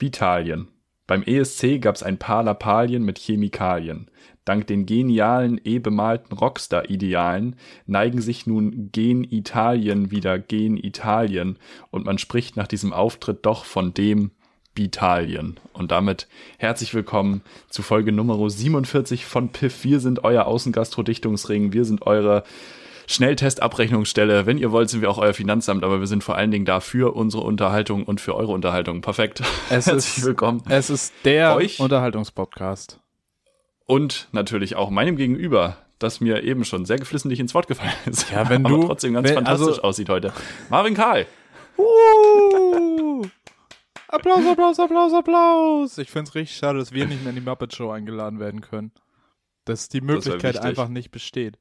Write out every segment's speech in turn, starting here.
Bitalien. Beim ESC gab es ein paar Lappalien mit Chemikalien. Dank den genialen, eh bemalten Rockstar-Idealen neigen sich nun Gen Italien wieder Gen Italien und man spricht nach diesem Auftritt doch von dem Bitalien. Und damit herzlich willkommen zu Folge Nummer 47 von Piff. Wir sind euer Außengastro-Dichtungsring. Wir sind eure Schnelltest-Abrechnungsstelle. Wenn ihr wollt, sind wir auch euer Finanzamt, aber wir sind vor allen Dingen da für unsere Unterhaltung und für eure Unterhaltung. Perfekt. Es Herzlich ist, willkommen. Es ist der Euch. Unterhaltungspodcast. Und natürlich auch meinem Gegenüber, das mir eben schon sehr geflissentlich ins Wort gefallen ist. Ja, wenn aber du- trotzdem ganz wenn- fantastisch also- aussieht heute. Marvin Karl. Uh, Applaus, Applaus, Applaus, Applaus. Ich finde es richtig schade, dass wir nicht mehr in die Muppet Show eingeladen werden können. Dass die Möglichkeit wichtig. einfach nicht besteht.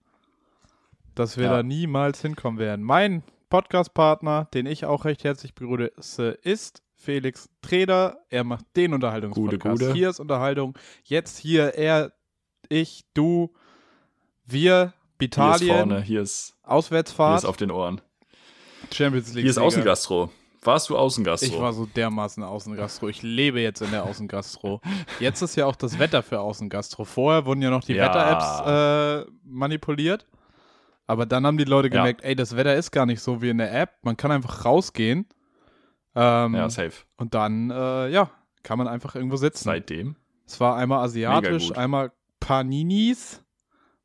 Dass wir Ja. da niemals hinkommen werden. Mein Podcast-Partner, den ich auch recht herzlich begrüße, ist Felix Treder. Er macht den Unterhaltungspodcast. Gute, gute. Hier ist Unterhaltung. Jetzt hier er, ich, du, wir, Hier ist vorne, hier ist, hier Auswärtsfahrt, ist auf den Ohren. Champions League. Hier ist. Außengastro. Warst du Außengastro? Ich war so dermaßen Außengastro. Ich lebe jetzt in der Außengastro. Jetzt ist ja auch das Wetter für Außengastro. Vorher wurden ja noch die Ja. Wetter-Apps äh, manipuliert. Aber dann haben die Leute Ja. gemerkt, ey, das Wetter ist gar nicht so wie in der App. Man kann einfach rausgehen. Ähm, ja, safe. und dann, äh, ja, kann man einfach irgendwo sitzen. Seitdem. Es war einmal asiatisch, einmal Paninis,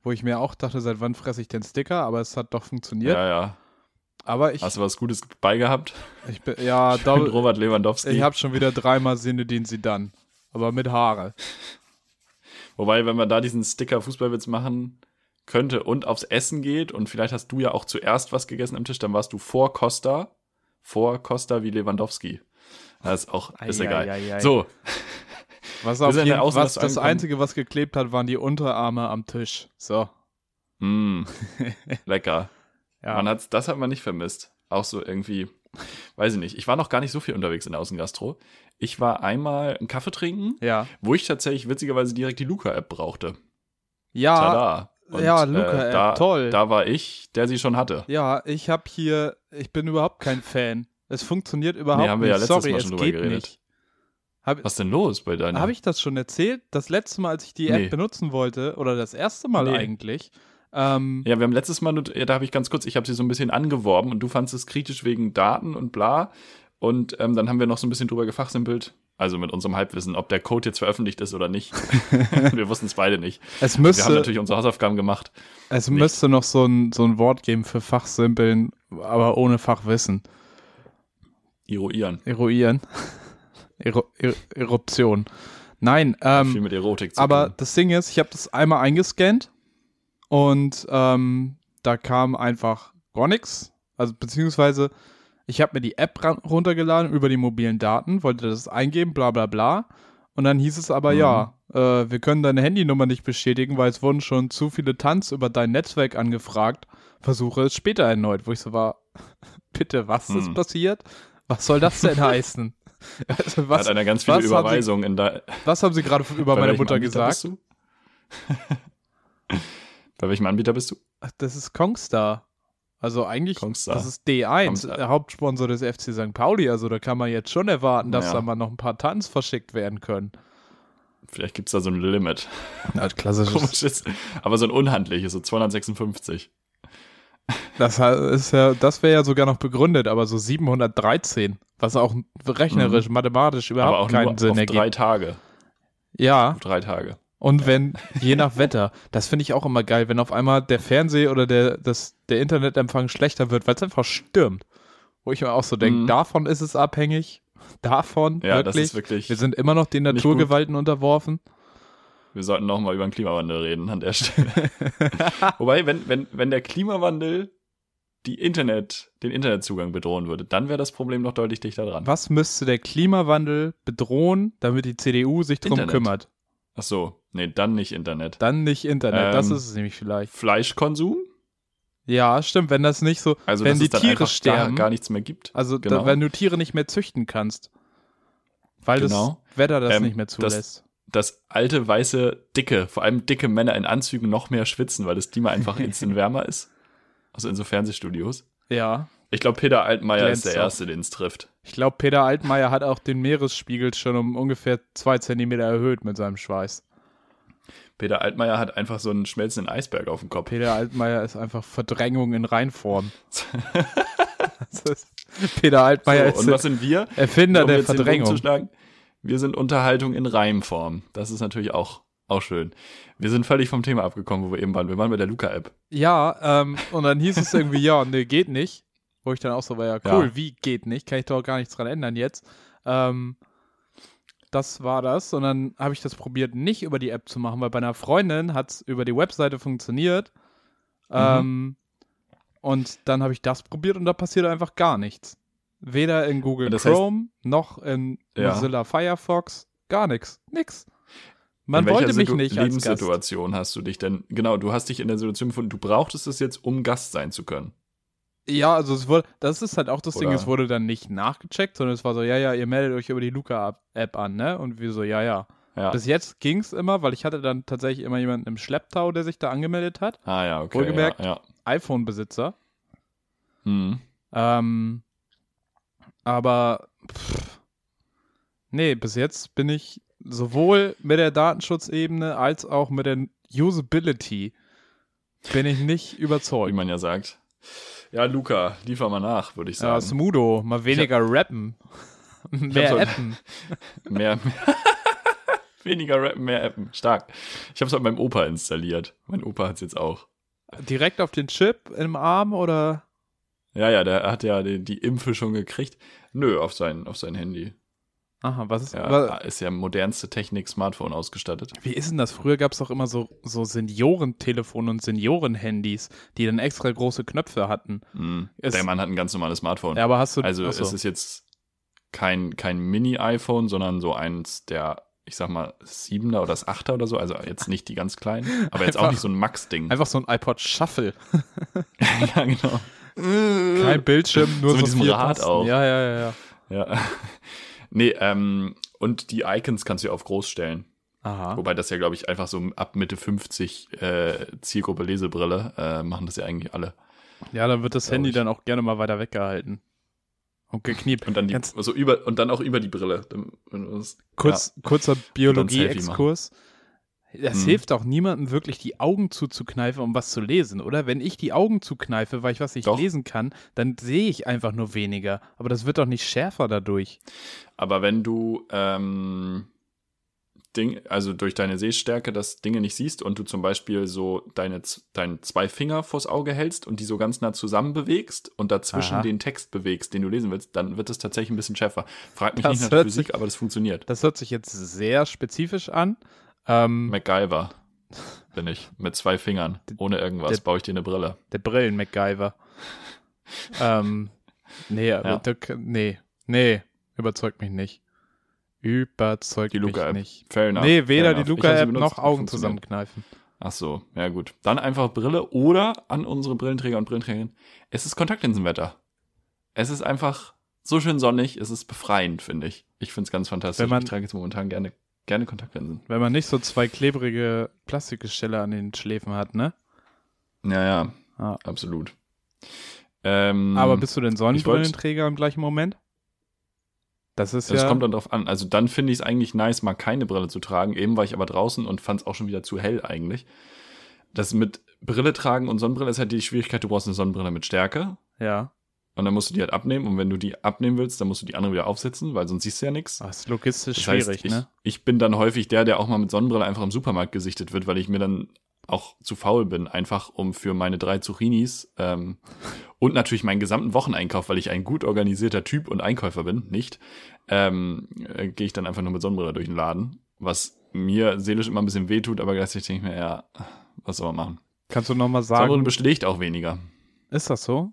wo ich mir auch dachte, seit wann fresse ich den Sticker, aber es hat doch funktioniert. Ja, ja. Aber ich, Hast du was Gutes beigehabt? ich bin, ja, Double, Robert Lewandowski. Ich habe schon wieder dreimal Sinedin Sidan. Aber mit Haare. Wobei, wenn man da diesen Sticker Fußballwitz machen könnte und aufs Essen geht und vielleicht hast du ja auch zuerst was gegessen am Tisch, dann warst du vor Costa, vor Costa wie Lewandowski. Das ist auch, ist Ei, egal. ei, ei, ei. So, Was, auf jeden, was Außengasse das. Einzige, was geklebt hat, waren die Unterarme am Tisch. So. mm, lecker. Ja. Man hat's, das hat man nicht vermisst. Auch so irgendwie, weiß ich nicht. Ich war noch gar nicht so viel unterwegs in der Außengastro. Ich war einmal einen Kaffee trinken, ja. wo ich tatsächlich witzigerweise direkt die Luca-App brauchte. Ja, Tada. Und, ja, Luca-App, da, toll. Da war ich, der sie schon hatte. ja, ich habe hier, ich bin überhaupt kein Fan. Es funktioniert überhaupt Nee, haben wir nicht. ja letztes Sorry, Mal es schon drüber geht geredet. nicht. Habe Was ist denn los bei deiner? hab ich das schon erzählt? Das letzte Mal, als ich die App Nee. benutzen wollte, oder das erste Mal Nee. eigentlich, ähm, Ja, wir haben letztes Mal, da habe ich ganz kurz, ich habe sie so ein bisschen angeworben und du fandest es kritisch wegen Daten und bla. Und ähm, dann haben wir noch so ein bisschen drüber gefachsimpelt, also mit unserem Halbwissen, ob der Code jetzt veröffentlicht ist oder nicht. wir wussten es beide nicht. es Wir haben müsste, natürlich unsere Hausaufgaben gemacht. es nicht. müsste noch so ein, so ein Wort geben für Fachsimpeln, aber ohne Fachwissen. Eruieren. Eruieren. Ero er Eruption. Nein, ähm, Viel mit Erotik zu aber tun. das Ding ist, ich habe das einmal eingescannt und ähm, da kam einfach gar nichts. Also beziehungsweise ich habe mir die App runtergeladen über die mobilen Daten, wollte das eingeben, bla bla bla. Und dann hieß es aber, Mhm. ja, äh, wir können deine Handynummer nicht bestätigen, weil es wurden schon zu viele Tanz über dein Netzwerk angefragt. Versuche es später erneut, wo ich so war, bitte, was ist Hm. passiert? Was soll das denn heißen? Also Hat was, einer ganz viele was haben Sie- Überweisungen in der. was haben Sie gerade über meine Mutter Anbieter gesagt? Bei welchem Anbieter bist du? Ach, Das ist Kongstar. Also eigentlich, Kongstar. das ist D1, Kongstar. der Hauptsponsor des FC St. Pauli. Also da kann man jetzt schon erwarten, dass Naja. da mal noch ein paar Tanz verschickt werden können. Vielleicht gibt es da so ein Limit. Ja, klassisches. Komisches. Aber so ein unhandliches, so 256. Das ist ja, das wäre ja sogar noch begründet, aber so 713, was auch rechnerisch, mathematisch Mhm. Aber überhaupt keinen Sinn auf ergibt. drei Tage. Ja, Auf drei Tage. Und wenn, je nach Wetter, das finde ich auch immer geil, wenn auf einmal der Fernseh oder der, das, der Internetempfang schlechter wird, weil es einfach stürmt. Wo ich mir auch so denke, Mhm. davon ist es abhängig. Davon, Ja, das wirklich. ist wirklich. Wir sind immer noch den Naturgewalten unterworfen. Wir sollten noch mal über den Klimawandel reden an der Stelle. Wobei, wenn, wenn, wenn der Klimawandel die Internet, den Internetzugang bedrohen würde, dann wäre das Problem noch deutlich dichter dran. Was müsste der Klimawandel bedrohen, damit die CDU sich drum Internet. kümmert? Ach so, nee, dann nicht Internet. Dann nicht Internet, das Ähm, ist es nämlich vielleicht. Fleischkonsum? Ja, stimmt, wenn das nicht so, Also, wenn die Tiere sterben, Gar, gar nichts mehr gibt. also genau. da, wenn du Tiere nicht mehr züchten kannst, weil Genau. das Wetter das Ähm, nicht mehr das- zulässt. Dass alte, weiße, dicke, vor allem dicke Männer in Anzügen noch mehr schwitzen, weil das Klima einfach instant wärmer ist. Also in so Fernsehstudios. ja. Ich glaube, Peter Altmaier ist der. Erste, den es trifft. Ich glaube, Peter Altmaier hat auch den Meeresspiegel schon um ungefähr zwei Zentimeter erhöht mit seinem Schweiß. Peter Altmaier hat einfach so einen schmelzenden Eisberg auf dem Kopf. Peter Altmaier ist einfach Verdrängung in Reinform. Peter Altmaier So, und ist was sind wir? Erfinder Um der Verdrängung. zu schlagen, Wir sind Unterhaltung in Reimform. Das ist natürlich auch, auch schön. Wir sind völlig vom Thema abgekommen, wo wir eben waren. Wir waren bei der Luca-App. Ja, ähm, und dann hieß es irgendwie, ja, nee, geht nicht. Wo ich dann auch so war, ja, cool, Ja. wie geht nicht? Kann ich doch gar nichts dran ändern jetzt. Ähm, das war das. Und dann habe ich das probiert, nicht über die App zu machen, weil bei einer Freundin hat es über die Webseite funktioniert. Mhm. Ähm, und dann habe ich das probiert und da passiert einfach gar nichts. Weder in Google Das heißt- Chrome noch in Ja. Mozilla Firefox. Gar nichts. Nix. Man wollte mich Situ- nicht als Gast. Lebenssituation hast du dich denn? Genau, du hast dich in der Situation gefunden, du brauchtest es jetzt, um Gast sein zu können. Ja, also es wurde, das ist halt auch das Ding, Oder- es wurde dann nicht nachgecheckt, sondern es war so, ja, ja, ihr meldet euch über die Luca-App an, ne? Und wir so, ja, ja. Ja. Bis jetzt ging's immer, weil ich hatte dann tatsächlich immer jemanden im Schlepptau, der sich da angemeldet hat. ah ja, okay. Wohlgemerkt- Ja, ja. iPhone-Besitzer. Hm. Ähm, aber, pff, nee, bis jetzt bin ich sowohl mit der Datenschutzebene als auch mit der Usability bin ich nicht Wie überzeugt. man ja sagt. Ja, Luca, liefer mal nach, würde ich Ja, sagen. Smudo, mal weniger rappen. Mehr so- appen. mehr, weniger rappen, mehr appen. Stark. Ich habe es bei meinem Opa installiert. Mein Opa hat es jetzt auch. Direkt auf den Chip im Arm oder? Ja, ja, der hat ja die, die Impfe schon gekriegt. Nö, auf sein, auf sein Handy. Aha, was ist, Ja, ist ja modernste Technik Smartphone ausgestattet. wie ist denn das? Früher gab es doch immer so, so Seniorentelefone und Seniorenhandys, die dann extra große Knöpfe hatten. Mhm. Der Mann hat ein ganz normales Smartphone. Ja, aber hast du. also achso. es ist jetzt kein, kein Mini-iPhone, sondern so eins der, ich sag mal, Siebener oder das Achter oder so. Also jetzt nicht die ganz kleinen, aber jetzt auch nicht so ein Max-Ding. einfach so ein iPod Shuffle. ja, genau. Kein Bildschirm, nur So so, mit diesem vier Rad Tasten. auch. Ja, ja, ja, ja. Ja. Nee, ähm, und die Icons kannst du auf groß stellen. Aha. Wobei das ja, glaube ich, einfach so ab Mitte 50 äh, Zielgruppe Lesebrille äh, machen das ja eigentlich alle. Ja, dann wird das Handy ich. dann auch gerne mal weiter weggehalten. Und gekniept. Und dann die, Ganz- so über, und dann auch über die Brille. Dann- das- Kurz, kurzer Selfie Biologie-Exkurs. Das Mhm. hilft auch niemandem wirklich, die Augen zuzukneifen, um was zu lesen, oder? Wenn ich die Augen zukneife, weil ich was nicht Doch. lesen kann, dann sehe ich einfach nur weniger. Aber das wird doch nicht schärfer dadurch. Aber wenn du ähm, Ding, also durch deine Sehstärke das Dinge nicht siehst und du zum Beispiel so deine, deine zwei Finger vors Auge hältst und die so ganz nah zusammen bewegst und dazwischen Aha. den Text bewegst, den du lesen willst, dann wird es tatsächlich ein bisschen schärfer. Frag mich Das nicht nach hört Physik, sich- aber das funktioniert. Das hört sich jetzt sehr spezifisch an. Ähm, MacGyver bin ich. Mit zwei Fingern. Ohne irgendwas. der- baue ich dir eine Brille. der Brillen-MacGyver. ähm, nee, aber Ja. da, nee, nee, überzeugt mich nicht. Überzeugt Die mich Luca-App. nicht. Fair enough. Nee, weder enough. die Luca-App noch Augen zusammenkneifen. Ach so, ja gut. Dann einfach Brille oder an unsere Brillenträger und Brillenträgerinnen. Es ist Kontaktlinsenwetter. Es ist einfach so schön sonnig, es ist befreiend, finde ich. Ich finde es ganz fantastisch. Wenn man- ich trage jetzt momentan gerne, gerne Kontaktlinsen. Wenn man nicht so zwei klebrige Plastikgestelle an den Schläfen hat, ne? Ja, ja, Ah. absolut. Ähm, Aber bist du denn Sonnenbrillenträger im gleichen Moment? Das ist das ja. kommt dann drauf an. Also dann finde ich es eigentlich nice, mal keine Brille zu tragen. Eben war ich aber draußen und fand es auch schon wieder zu hell eigentlich. Das mit Brille tragen und Sonnenbrille ist halt die Schwierigkeit, du brauchst eine Sonnenbrille mit Stärke. ja. Und dann musst du die halt abnehmen. Und wenn du die abnehmen willst, dann musst du die andere wieder aufsetzen, weil sonst siehst du ja nichts. Das ist logistisch Das schwierig, heißt, ich, ne? ich bin dann häufig der, der auch mal mit Sonnenbrille einfach im Supermarkt gesichtet wird, weil ich mir dann auch zu faul bin, einfach um für meine drei Zucchinis ähm, und natürlich meinen gesamten Wocheneinkauf, weil ich ein gut organisierter Typ und Einkäufer bin, nicht, ähm, äh, gehe ich dann einfach nur mit Sonnenbrille durch den Laden, was mir seelisch immer ein bisschen wehtut, aber gleichzeitig denke ich mir, ja, was soll man machen? Kannst du nochmal Sonnenbrille sagen, beschlägt auch weniger. ist das so?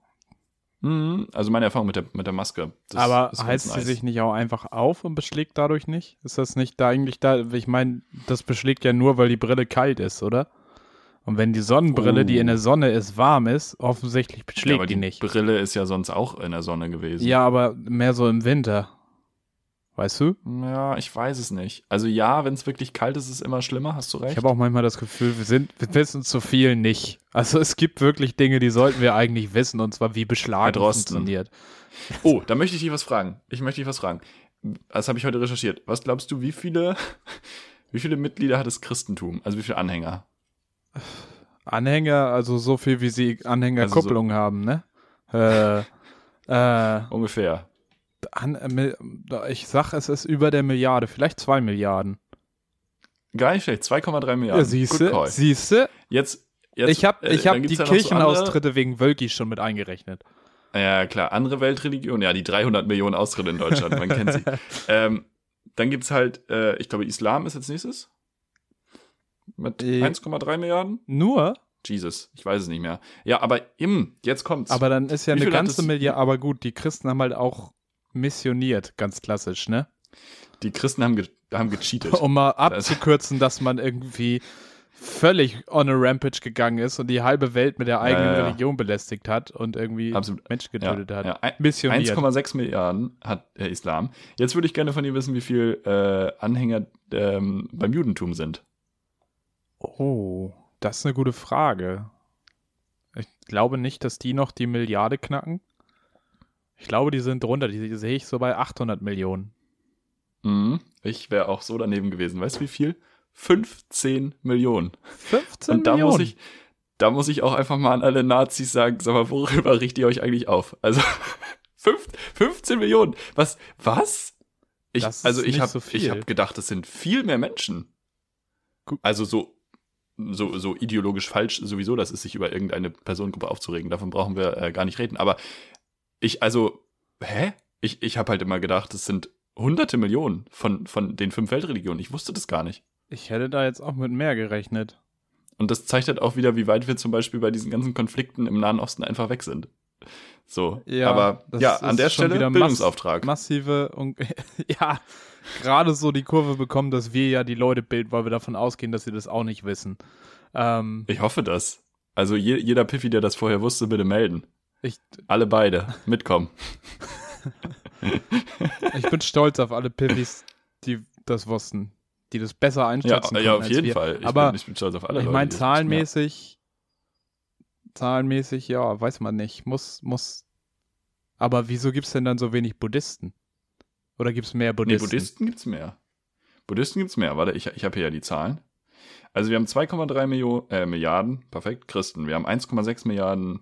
Mhm, also meine Erfahrung mit der, mit der Maske. Aber heizt sie nice. sich nicht auch einfach auf und beschlägt dadurch nicht? Ist das nicht da eigentlich da? Ich meine, das beschlägt ja nur, weil die Brille kalt ist, oder? Und wenn die Sonnenbrille, die Oh. in der Sonne ist, warm ist, offensichtlich ja, beschlägt aber die nicht. Brille ist ja sonst auch in der Sonne gewesen. Ja, aber mehr so im Winter. Weißt du? Ja, ich weiß es nicht. Also ja, wenn es wirklich kalt ist, ist es immer schlimmer, hast du recht. Ich habe auch manchmal das Gefühl, wir sind, wir wissen zu viel nicht. Also es gibt wirklich Dinge, die sollten wir eigentlich wissen, und zwar wie Beschlagen funktioniert. Oh, da möchte ich dich was fragen. Ich möchte dich was fragen. Das habe ich heute recherchiert. Was glaubst du, wie viele, wie viele Mitglieder hat das Christentum? Also wie viele Anhänger? Anhänger, also so viel, wie sie Anhängerkupplung also so haben, ne? Äh, äh, Ungefähr. Äh, ich sag, es ist über der Milliarde, vielleicht zwei Milliarden. Gar nicht schlecht, 2,3 Milliarden. Ja, siehste, siehste. Jetzt, jetzt, ich habe ich hab die Kirchenaustritte so wegen Wölki schon mit eingerechnet. Ja, klar, andere Weltreligionen, ja, die 300 Millionen Austritte in Deutschland, man kennt sie. Ähm, dann gibt's halt, äh, ich glaube, Islam ist als nächstes. Mit äh, 1,3 Milliarden? Nur? Jesus, ich weiß es nicht mehr. Ja, aber im, jetzt kommt's. Aber dann ist ja eine ganze Milliarde, aber gut, die Christen haben halt auch missioniert, ganz klassisch, ne? Die Christen haben, ge haben gecheatet. Um mal abzukürzen, dass man irgendwie völlig on a rampage gegangen ist und die halbe Welt mit der eigenen ja, ja. Religion belästigt hat und irgendwie Absolut. Menschen getötet ja, hat. 1,6 Milliarden hat der Islam. Jetzt würde ich gerne von dir wissen, wie viel äh, Anhänger ähm, beim Judentum sind. Oh, das ist eine gute Frage. Ich glaube nicht, dass die noch die Milliarde knacken. Ich glaube, die sind drunter. Die, die sehe ich so bei 800 Millionen. Mhm. Ich wäre auch so daneben gewesen. Weißt du, wie viel? 15 Millionen. 15 Und da Millionen? muss ich, da muss ich auch einfach mal an alle Nazis sagen, sag mal, worüber richtet ihr euch eigentlich auf? Also 15 Millionen. Was? Was? Ich, also ich habe so ich habe gedacht, das sind viel mehr Menschen. Also so so, so ideologisch falsch sowieso, das ist sich über irgendeine Personengruppe aufzuregen. Davon brauchen wir äh, gar nicht reden. Aber ich, also, hä? Ich, ich habe halt immer gedacht, es sind hunderte Millionen von, von den fünf Weltreligionen. Ich wusste das gar nicht. Ich hätte da jetzt auch mit mehr gerechnet. Und das zeigt halt auch wieder, wie weit wir zum Beispiel bei diesen ganzen Konflikten im Nahen Osten einfach weg sind. So, ja, aber ja, an der Stelle wieder Bildungsauftrag. massive und ja, gerade so die Kurve bekommen, dass wir ja die Leute bilden, weil wir davon ausgehen, dass sie das auch nicht wissen. Ähm, ich hoffe das. Also je, jeder Piffi, der das vorher wusste, bitte melden. Ich, alle beide mitkommen. ich bin stolz auf alle Piffis, die das wussten, die das besser einschätzen ja, Ja, auf jeden Fall. Ich Aber bin, ich bin stolz auf alle ich meine, zahlenmäßig, zahlenmäßig, ja, weiß man nicht. Muss, muss. Aber wieso gibt es denn dann so wenig Buddhisten? Oder gibt es mehr Buddhisten? Nee, Buddhisten gibt es mehr. Buddhisten gibt es mehr. Warte, ich, ich habe hier ja die Zahlen. Also wir haben 2,3 äh, Milliarden, perfekt, Christen. Wir haben 1,6 Milliarden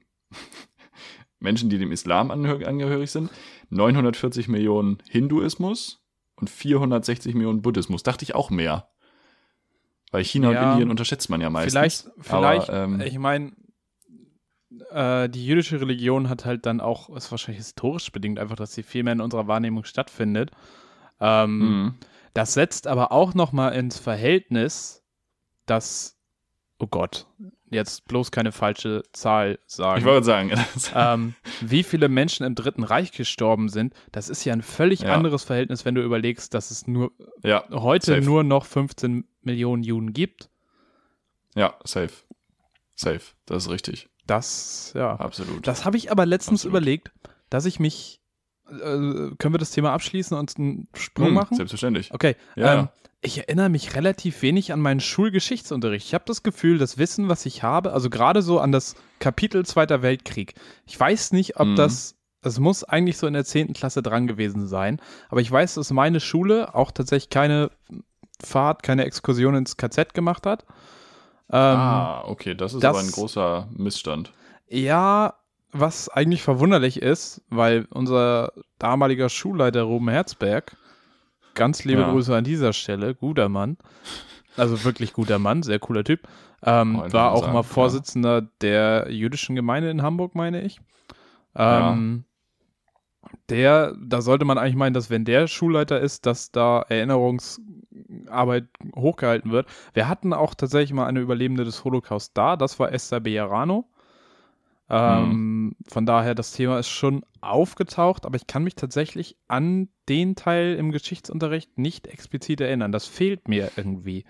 Menschen, die dem Islam angehörig sind, 940 Millionen Hinduismus und 460 Millionen Buddhismus. Dachte ich auch mehr. Weil China ja, und Indien unterschätzt man ja meistens. Vielleicht, vielleicht, Aber, ähm, ich meine, äh, die jüdische Religion hat halt dann auch, ist wahrscheinlich historisch bedingt einfach, dass sie viel mehr in unserer Wahrnehmung stattfindet. Ähm, mhm. Das setzt aber auch nochmal ins Verhältnis, dass, oh Gott, jetzt bloß keine falsche Zahl sagen. Ich wollte sagen. ähm, wie viele Menschen im Dritten Reich gestorben sind, das ist ja ein völlig ja. anderes Verhältnis, wenn du überlegst, dass es nur ja, heute safe. nur noch 15 Millionen Juden gibt. Ja, safe. Safe, das ist richtig. Das, ja. Absolut. Das habe ich aber letztens Absolut. überlegt, dass ich mich. Äh, können wir das Thema abschließen und einen Sprung hm, machen? Selbstverständlich. Okay. Ja. Ähm, ich erinnere mich relativ wenig an meinen Schulgeschichtsunterricht. Ich habe das Gefühl, das Wissen, was ich habe, also gerade so an das Kapitel Zweiter Weltkrieg. Ich weiß nicht, ob mhm. das, es muss eigentlich so in der 10. Klasse dran gewesen sein, aber ich weiß, dass meine Schule auch tatsächlich keine Fahrt, keine Exkursion ins KZ gemacht hat. Ähm, ah, okay, das ist das, aber ein großer Missstand. Ja, was eigentlich verwunderlich ist, weil unser damaliger Schulleiter Ruben Herzberg Ganz liebe ja. Grüße an dieser Stelle. Guter Mann. Also wirklich guter Mann, sehr cooler Typ. Ähm, oh, war auch sagen, mal Vorsitzender ja. der jüdischen Gemeinde in Hamburg, meine ich. Ähm, ja. Der, da sollte man eigentlich meinen, dass wenn der Schulleiter ist, dass da Erinnerungsarbeit hochgehalten wird. Wir hatten auch tatsächlich mal eine Überlebende des Holocaust da, das war Esther Bejarano. Ähm, mhm. Von daher, das Thema ist schon aufgetaucht, aber ich kann mich tatsächlich an den Teil im Geschichtsunterricht nicht explizit erinnern. Das fehlt mir irgendwie.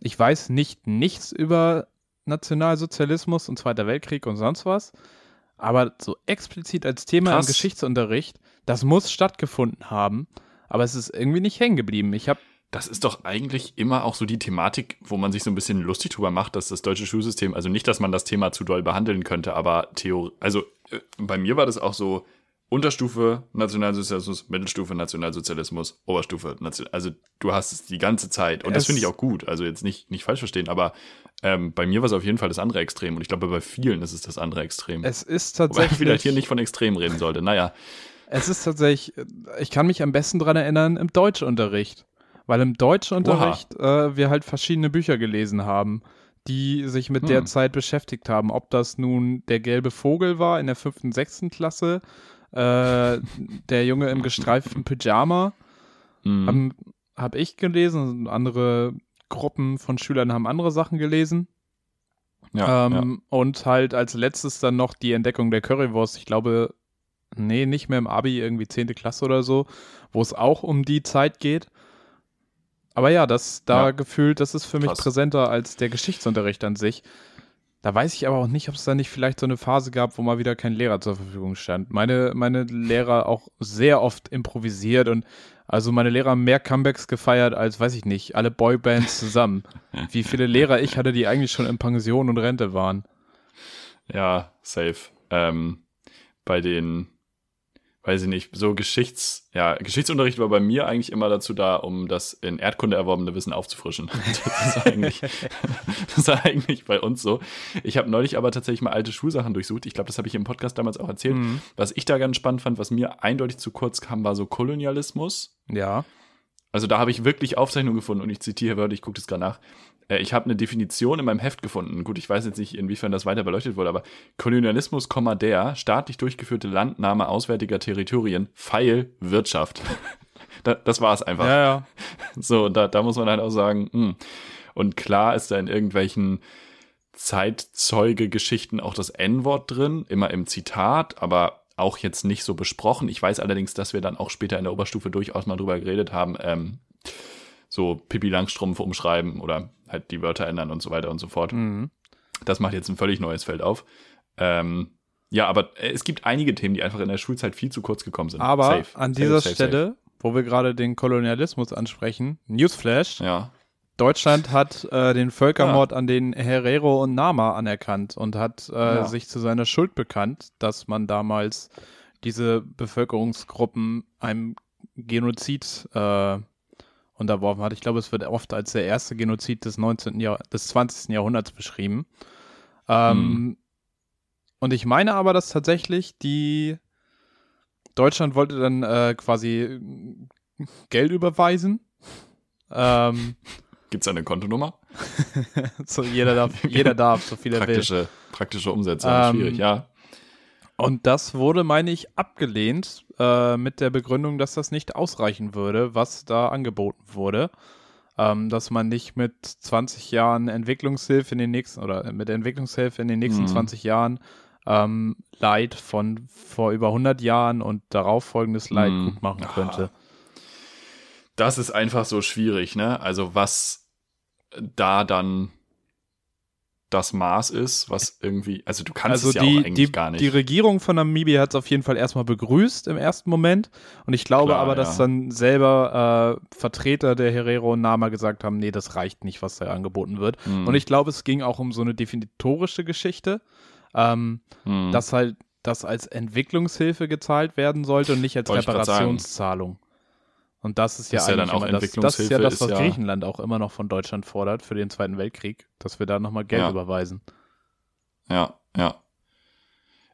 Ich weiß nicht nichts über Nationalsozialismus und Zweiter Weltkrieg und sonst was, aber so explizit als Thema Krass. im Geschichtsunterricht, das muss stattgefunden haben. aber es ist irgendwie nicht hängen geblieben. Ich habe das ist doch eigentlich immer auch so die Thematik, wo man sich so ein bisschen lustig drüber macht, dass das deutsche Schulsystem, also nicht, dass man das Thema zu doll behandeln könnte, aber Theo, also äh, bei mir war das auch so Unterstufe Nationalsozialismus, Mittelstufe Nationalsozialismus, Oberstufe Nation also du hast es die ganze Zeit und es das finde ich auch gut, also jetzt nicht nicht falsch verstehen, aber ähm, bei mir war es auf jeden Fall das andere Extrem und ich glaube bei vielen ist es das andere Extrem. Es ist tatsächlich. Wobei ich vielleicht hier nicht von Extrem reden sollte. Naja. Es ist tatsächlich, ich kann mich am besten dran erinnern im Deutschunterricht weil im Deutschunterricht äh, wir halt verschiedene Bücher gelesen haben, die sich mit hm. der Zeit beschäftigt haben. Ob das nun der gelbe Vogel war in der fünften, sechsten Klasse, äh, der Junge im gestreiften Pyjama, mhm. habe hab ich gelesen, andere Gruppen von Schülern haben andere Sachen gelesen. Ja, ähm, ja. Und halt als letztes dann noch die Entdeckung der Currywurst. Ich glaube, nee, nicht mehr im Abi, irgendwie 10. Klasse oder so, wo es auch um die Zeit geht. Aber ja, das da ja. gefühlt, das ist für mich Krass. präsenter als der Geschichtsunterricht an sich. Da weiß ich aber auch nicht, ob es da nicht vielleicht so eine Phase gab, wo mal wieder kein Lehrer zur Verfügung stand. Meine, meine Lehrer auch sehr oft improvisiert und also meine Lehrer haben mehr Comebacks gefeiert als, weiß ich nicht, alle Boybands zusammen. Wie viele Lehrer ich hatte, die eigentlich schon in Pension und Rente waren. Ja, safe. Ähm, bei den weiß ich nicht, so Geschichts, ja, Geschichtsunterricht war bei mir eigentlich immer dazu da, um das in Erdkunde erworbene Wissen aufzufrischen. Das ist eigentlich, das ist eigentlich bei uns so. Ich habe neulich aber tatsächlich mal alte Schulsachen durchsucht. Ich glaube, das habe ich im Podcast damals auch erzählt. Mhm. Was ich da ganz spannend fand, was mir eindeutig zu kurz kam, war so Kolonialismus. Ja. Also da habe ich wirklich Aufzeichnungen gefunden und ich zitiere wörtlich, ich gucke das gerade nach. Äh, ich habe eine Definition in meinem Heft gefunden. Gut, ich weiß jetzt nicht, inwiefern das weiter beleuchtet wurde, aber Kolonialismus, der staatlich durchgeführte Landnahme auswärtiger Territorien, Pfeil, Wirtschaft. das war es einfach. Ja, ja. So, da, da muss man halt auch sagen, mh. Hm. und klar ist da in irgendwelchen Zeitzeuge-Geschichten auch das N-Wort drin, immer im Zitat, aber auch jetzt nicht so besprochen. Ich weiß allerdings, dass wir dann auch später in der Oberstufe durchaus mal drüber geredet haben, ähm, so Pippi Langstrumpf umschreiben oder halt die Wörter ändern und so weiter und so fort. Mhm. Das macht jetzt ein völlig neues Feld auf. Ähm, ja, aber es gibt einige Themen, die einfach in der Schulzeit viel zu kurz gekommen sind. Aber safe. an dieser safe, Stelle, safe. wo wir gerade den Kolonialismus ansprechen, Newsflash. Ja. Deutschland hat äh, den Völkermord ja. an den Herero und Nama anerkannt und hat äh, ja. sich zu seiner Schuld bekannt, dass man damals diese Bevölkerungsgruppen einem Genozid äh, unterworfen hat. Ich glaube, es wird oft als der erste Genozid des 19. Jahr des 20. Jahrhunderts beschrieben. Ähm, hm. Und ich meine aber, dass tatsächlich die Deutschland wollte dann äh, quasi Geld überweisen. Ähm, Gibt es eine Kontonummer? so, jeder darf, jeder darf, so viel er praktische, will. Praktische Umsetzung, ähm, schwierig, ja. Und das wurde, meine ich, abgelehnt äh, mit der Begründung, dass das nicht ausreichen würde, was da angeboten wurde. Ähm, dass man nicht mit 20 Jahren Entwicklungshilfe in den nächsten oder mit Entwicklungshilfe in den nächsten mhm. 20 Jahren ähm, Leid von vor über 100 Jahren und darauf folgendes Leid mhm. gut machen könnte. Das ist einfach so schwierig, ne? Also was da dann das Maß ist, was irgendwie, also du kannst also es ja die, eigentlich die, gar nicht. Die Regierung von Namibia hat es auf jeden Fall erstmal begrüßt im ersten Moment und ich glaube Klar, aber, dass ja. dann selber äh, Vertreter der Herero und Nama gesagt haben, nee, das reicht nicht, was da angeboten wird. Hm. Und ich glaube, es ging auch um so eine definitorische Geschichte, ähm, hm. dass halt das als Entwicklungshilfe gezahlt werden sollte und nicht als Reparationszahlung. Und das ist ja das ist ja dann auch das, das ist ja das, was ja Griechenland auch immer noch von Deutschland fordert für den Zweiten Weltkrieg, dass wir da nochmal Geld ja. überweisen. Ja, ja.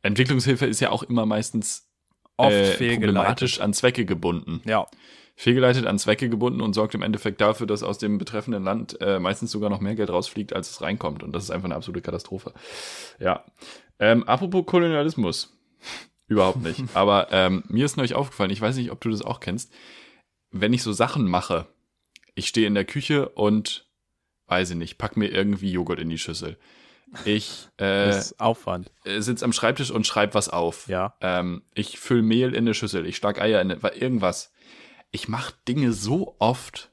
Entwicklungshilfe ist ja auch immer meistens oft äh, problematisch an Zwecke gebunden. Ja. Fehlgeleitet an Zwecke gebunden und sorgt im Endeffekt dafür, dass aus dem betreffenden Land äh, meistens sogar noch mehr Geld rausfliegt, als es reinkommt. Und das ist einfach eine absolute Katastrophe. Ja. Ähm, apropos Kolonialismus. Überhaupt nicht. Aber ähm, mir ist neulich aufgefallen, ich weiß nicht, ob du das auch kennst wenn ich so Sachen mache, ich stehe in der Küche und weiß ich nicht, pack mir irgendwie Joghurt in die Schüssel. Ich äh, das ist Aufwand. Äh, sitz am Schreibtisch und schreib was auf. Ja. Ähm, ich fülle Mehl in eine Schüssel, ich schlag Eier in eine, irgendwas. Ich mache Dinge so oft,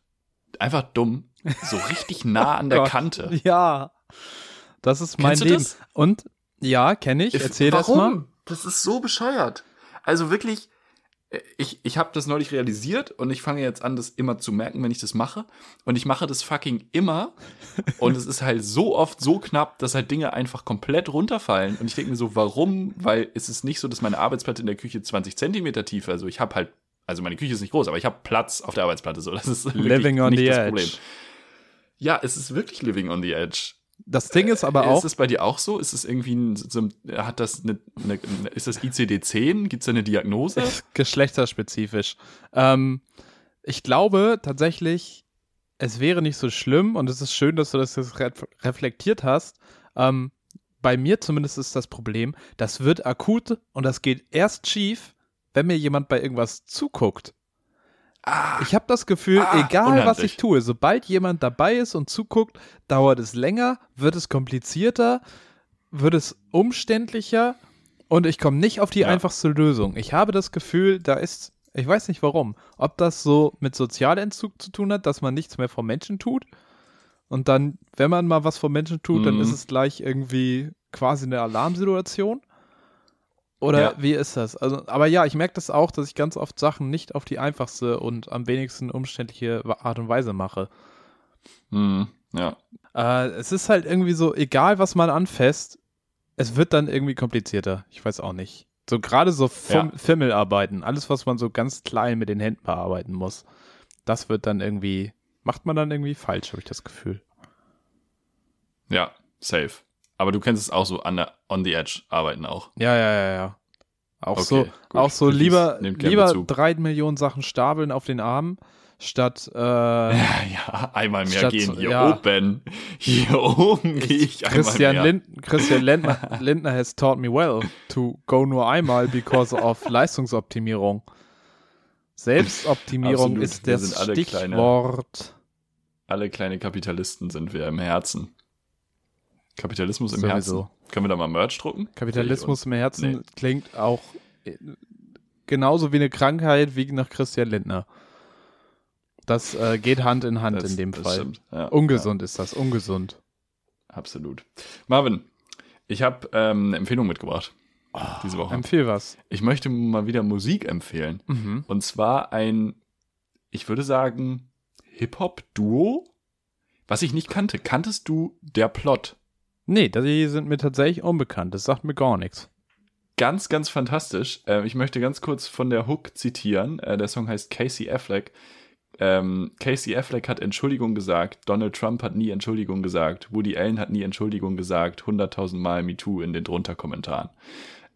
einfach dumm, so richtig nah an der Kante. Ja. Das ist mein Leben. Das? Und ja, kenne ich. Erzähl Warum? das mal. Das ist so bescheuert. Also wirklich, ich, ich habe das neulich realisiert und ich fange jetzt an, das immer zu merken, wenn ich das mache. Und ich mache das fucking immer. Und es ist halt so oft so knapp, dass halt Dinge einfach komplett runterfallen. Und ich denke mir so, warum? Weil es ist nicht so, dass meine Arbeitsplatte in der Küche 20 Zentimeter tief ist. Also ich habe halt, also meine Küche ist nicht groß, aber ich habe Platz auf der Arbeitsplatte. So, das ist Living on nicht the das edge. Problem. Ja, es ist wirklich living on the edge. Das Ding ist aber auch, Ist es bei dir auch so? Ist es irgendwie ein, hat das eine, eine, ist das ICD-10? Gibt es da eine Diagnose? geschlechterspezifisch. Ähm, ich glaube tatsächlich, es wäre nicht so schlimm und es ist schön, dass du das jetzt re reflektiert hast. Ähm, bei mir zumindest ist das Problem, das wird akut und das geht erst schief, wenn mir jemand bei irgendwas zuguckt. Ah, Ich habe das Gefühl, Ah, egal was unhandlich. ich tue, sobald jemand dabei ist und zuguckt, dauert es länger, wird es komplizierter, wird es umständlicher und ich komme nicht auf die Ja. einfachste Lösung. Ich habe das Gefühl, da ist, ich weiß nicht warum, ob das so mit Sozialentzug zu tun hat, dass man nichts mehr vom Menschen tut und dann, wenn man mal was vom Menschen tut, dann Mhm. ist es gleich irgendwie quasi eine Alarmsituation. Oder Ja. wie ist das? Also, aber ja, ich merke das auch, dass ich ganz oft Sachen nicht auf die einfachste und am wenigsten umständliche Art und Weise mache. hm, ja. Äh, es ist halt irgendwie so, egal was man anfasst, es wird dann irgendwie komplizierter. Ich weiß auch nicht. So gerade so Fum Ja. Fimmelarbeiten, alles, was man so ganz klein mit den Händen bearbeiten muss, das wird dann irgendwie, macht man dann irgendwie falsch, habe ich das Gefühl. Ja, safe. Aber du kennst es auch so an der, on the edge arbeiten auch. Ja, ja, ja, ja. Auch Okay, so, gut. auch so lieber, lieber Bezug. drei Millionen Sachen stapeln auf den Armen, statt äh, Ja, einmal mehr Statt- gehen. Hier ja. oben. Hier oben gehe ich Christian, einmal mehr. Lind, Christian Lindner, Lindner has taught me well to go nur einmal because of Leistungsoptimierung. Selbstoptimierung ist das alle kleine- Stichwort. Alle kleine Kapitalisten sind wir im Herzen. Kapitalismus im Sowieso. Herzen. Können wir da mal Merch drucken? Kapitalismus im Herzen Nee. klingt auch äh, genauso wie eine Krankheit wie nach Christian Lindner. Das äh, geht Hand in Hand Das- in dem Fall. Ja, Ungesund ist das, ungesund. Ja, absolut. Marvin, ich habe ähm, eine Empfehlung mitgebracht. diese Woche. Empfehl was. Ich möchte mal wieder Musik empfehlen. Mhm. Und zwar ein, ich würde sagen, Hip-Hop-Duo, was ich nicht kannte. Kanntest du Der Plot? Nee, die sind mir tatsächlich unbekannt. Das sagt mir gar nichts. Ganz, ganz fantastisch. Äh, ich möchte ganz kurz von der Hook zitieren. Äh, der Song heißt Casey Affleck. Ähm, Casey Affleck hat Entschuldigung gesagt, Donald Trump hat nie Entschuldigung gesagt, Woody Allen hat nie Entschuldigung gesagt, 100.000 Mal MeToo in den drunter Kommentaren.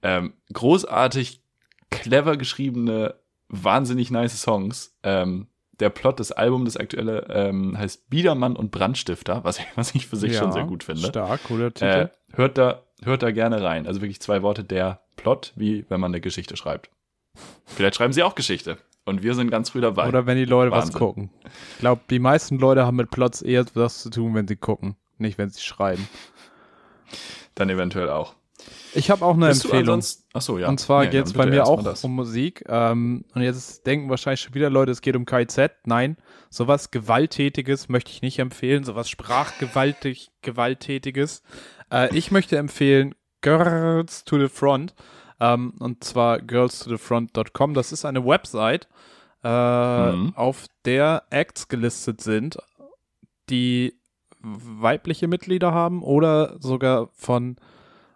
Ähm, großartig, clever geschriebene, wahnsinnig nice Songs. Ähm, der Plot des Albums, das aktuelle, ähm, heißt Biedermann und Brandstifter, was ich, was ich für sich schon sehr gut finde. Stark, cooler Äh, Titel. hört, da, hört da gerne rein. Also wirklich zwei Worte, der Plot, wie wenn man eine Geschichte schreibt. Vielleicht schreiben sie auch Geschichte. Und wir sind ganz früh dabei. Oder wenn die Leute Wahnsinn. was gucken. Ich glaube, die meisten Leute haben mit Plots eher was zu tun, wenn sie gucken, nicht wenn sie schreiben. Dann eventuell auch. Ich habe auch eine Bist Empfehlung. ansonsten- Ach so, ja. Und zwar Nee, geht es bei mir auch um Musik. Ähm, und jetzt denken wahrscheinlich schon wieder Leute, es geht um KIZ. Nein, sowas Gewalttätiges möchte ich nicht empfehlen. Sowas sprachgewaltig Gewalttätiges. Äh, ich möchte empfehlen Girls to the Front. Ähm, und zwar girlstothefront.com. Das ist eine Website, äh, Mhm. auf der Acts gelistet sind, die weibliche Mitglieder haben oder sogar von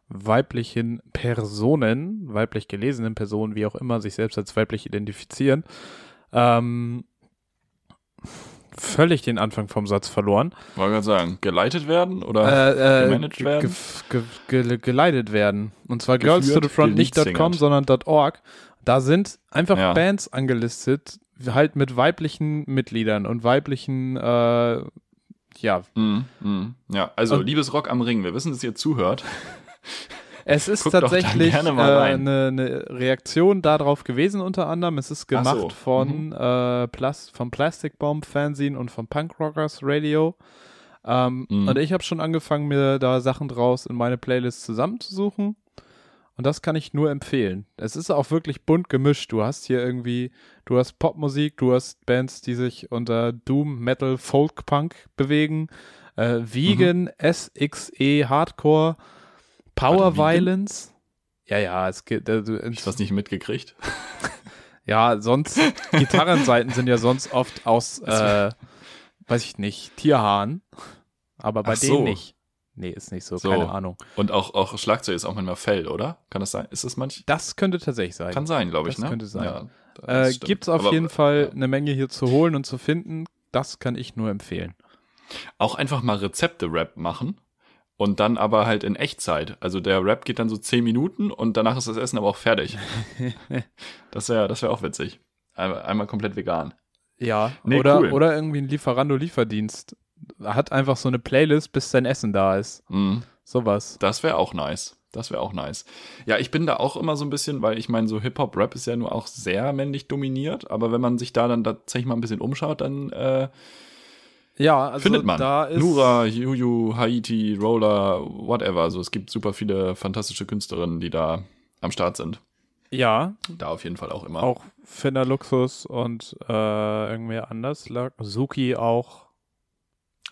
weiblichen Personen, weiblich gelesenen Personen, wie auch immer, sich selbst als weiblich identifizieren, ähm, völlig den Anfang vom Satz verloren. Wollte gerade sagen, geleitet werden oder Äh, äh, gemanagt ge- werden? ge- ge- ge- geleitet werden. Und zwar girls to the front, nicht geleadsingernd. .com, sondern .org. Da sind einfach Ja. Bands angelistet, halt mit weiblichen Mitgliedern und weiblichen, äh, ja, Mhm, mhm. Ja, also Und- liebes Rock am Ring, wir wissen, dass ihr zuhört. Es ist da tatsächlich mal äh, eine, eine Reaktion darauf gewesen, unter anderem. Es ist Ach gemacht so. Mhm. von äh, Plas vom Plastic Bomb Fanzine und vom Punk Rockers Radio. Ähm, Mhm. Und ich habe schon angefangen, mir da Sachen draus in meine Playlist zusammenzusuchen. Und das kann ich nur empfehlen. Es ist auch wirklich bunt gemischt. Du hast hier irgendwie, du hast Popmusik, du hast Bands, die sich unter Doom, Metal, Folk, Punk bewegen, äh, Vegan, SXE, Hardcore, Power Warte? Violence. Ja, ja, es geht, äh, du, Ich das nicht mitgekriegt. Ja, sonst, Gitarrenseiten sind ja sonst oft aus, äh, weiß ich nicht, Tierhaaren. Aber bei Ach denen so. nicht. Nee, ist nicht so, So. keine Ahnung. Und auch, auch Schlagzeug ist auch manchmal Fell, oder? Kann das sein? Ist das manch? Das könnte tatsächlich sein. Kann sein, glaube ich, Das ne? könnte sein. Ja, äh, das stimmt. gibt's auf Aber, jeden Fall ja. eine Menge hier zu holen und zu finden. Das kann ich nur empfehlen. Auch einfach mal Rezepte-Rap machen und dann aber halt in Echtzeit. Also der Rap geht dann so 10 Minuten und danach ist das Essen aber auch fertig. das wäre das wär auch witzig. Einmal, einmal komplett vegan. Ja, Nee, oder, cool. oder irgendwie ein Lieferando-Lieferdienst. Hat einfach so eine Playlist, bis dein Essen da ist. Mhm. Sowas. Das wäre auch nice. Das wäre auch nice. Ja, ich bin da auch immer so ein bisschen, weil ich meine, so Hip-Hop-Rap ist ja nur auch sehr männlich dominiert, aber wenn man sich da dann tatsächlich mal ein bisschen umschaut, dann äh, Ja, also findet man. da ist. Nura, Juju, Haiti, Roller, whatever. Also es gibt super viele fantastische Künstlerinnen, die da am Start sind. Ja, Da auf jeden Fall auch immer. auch Finner Luxus und äh, irgendwer anders. La Suki auch.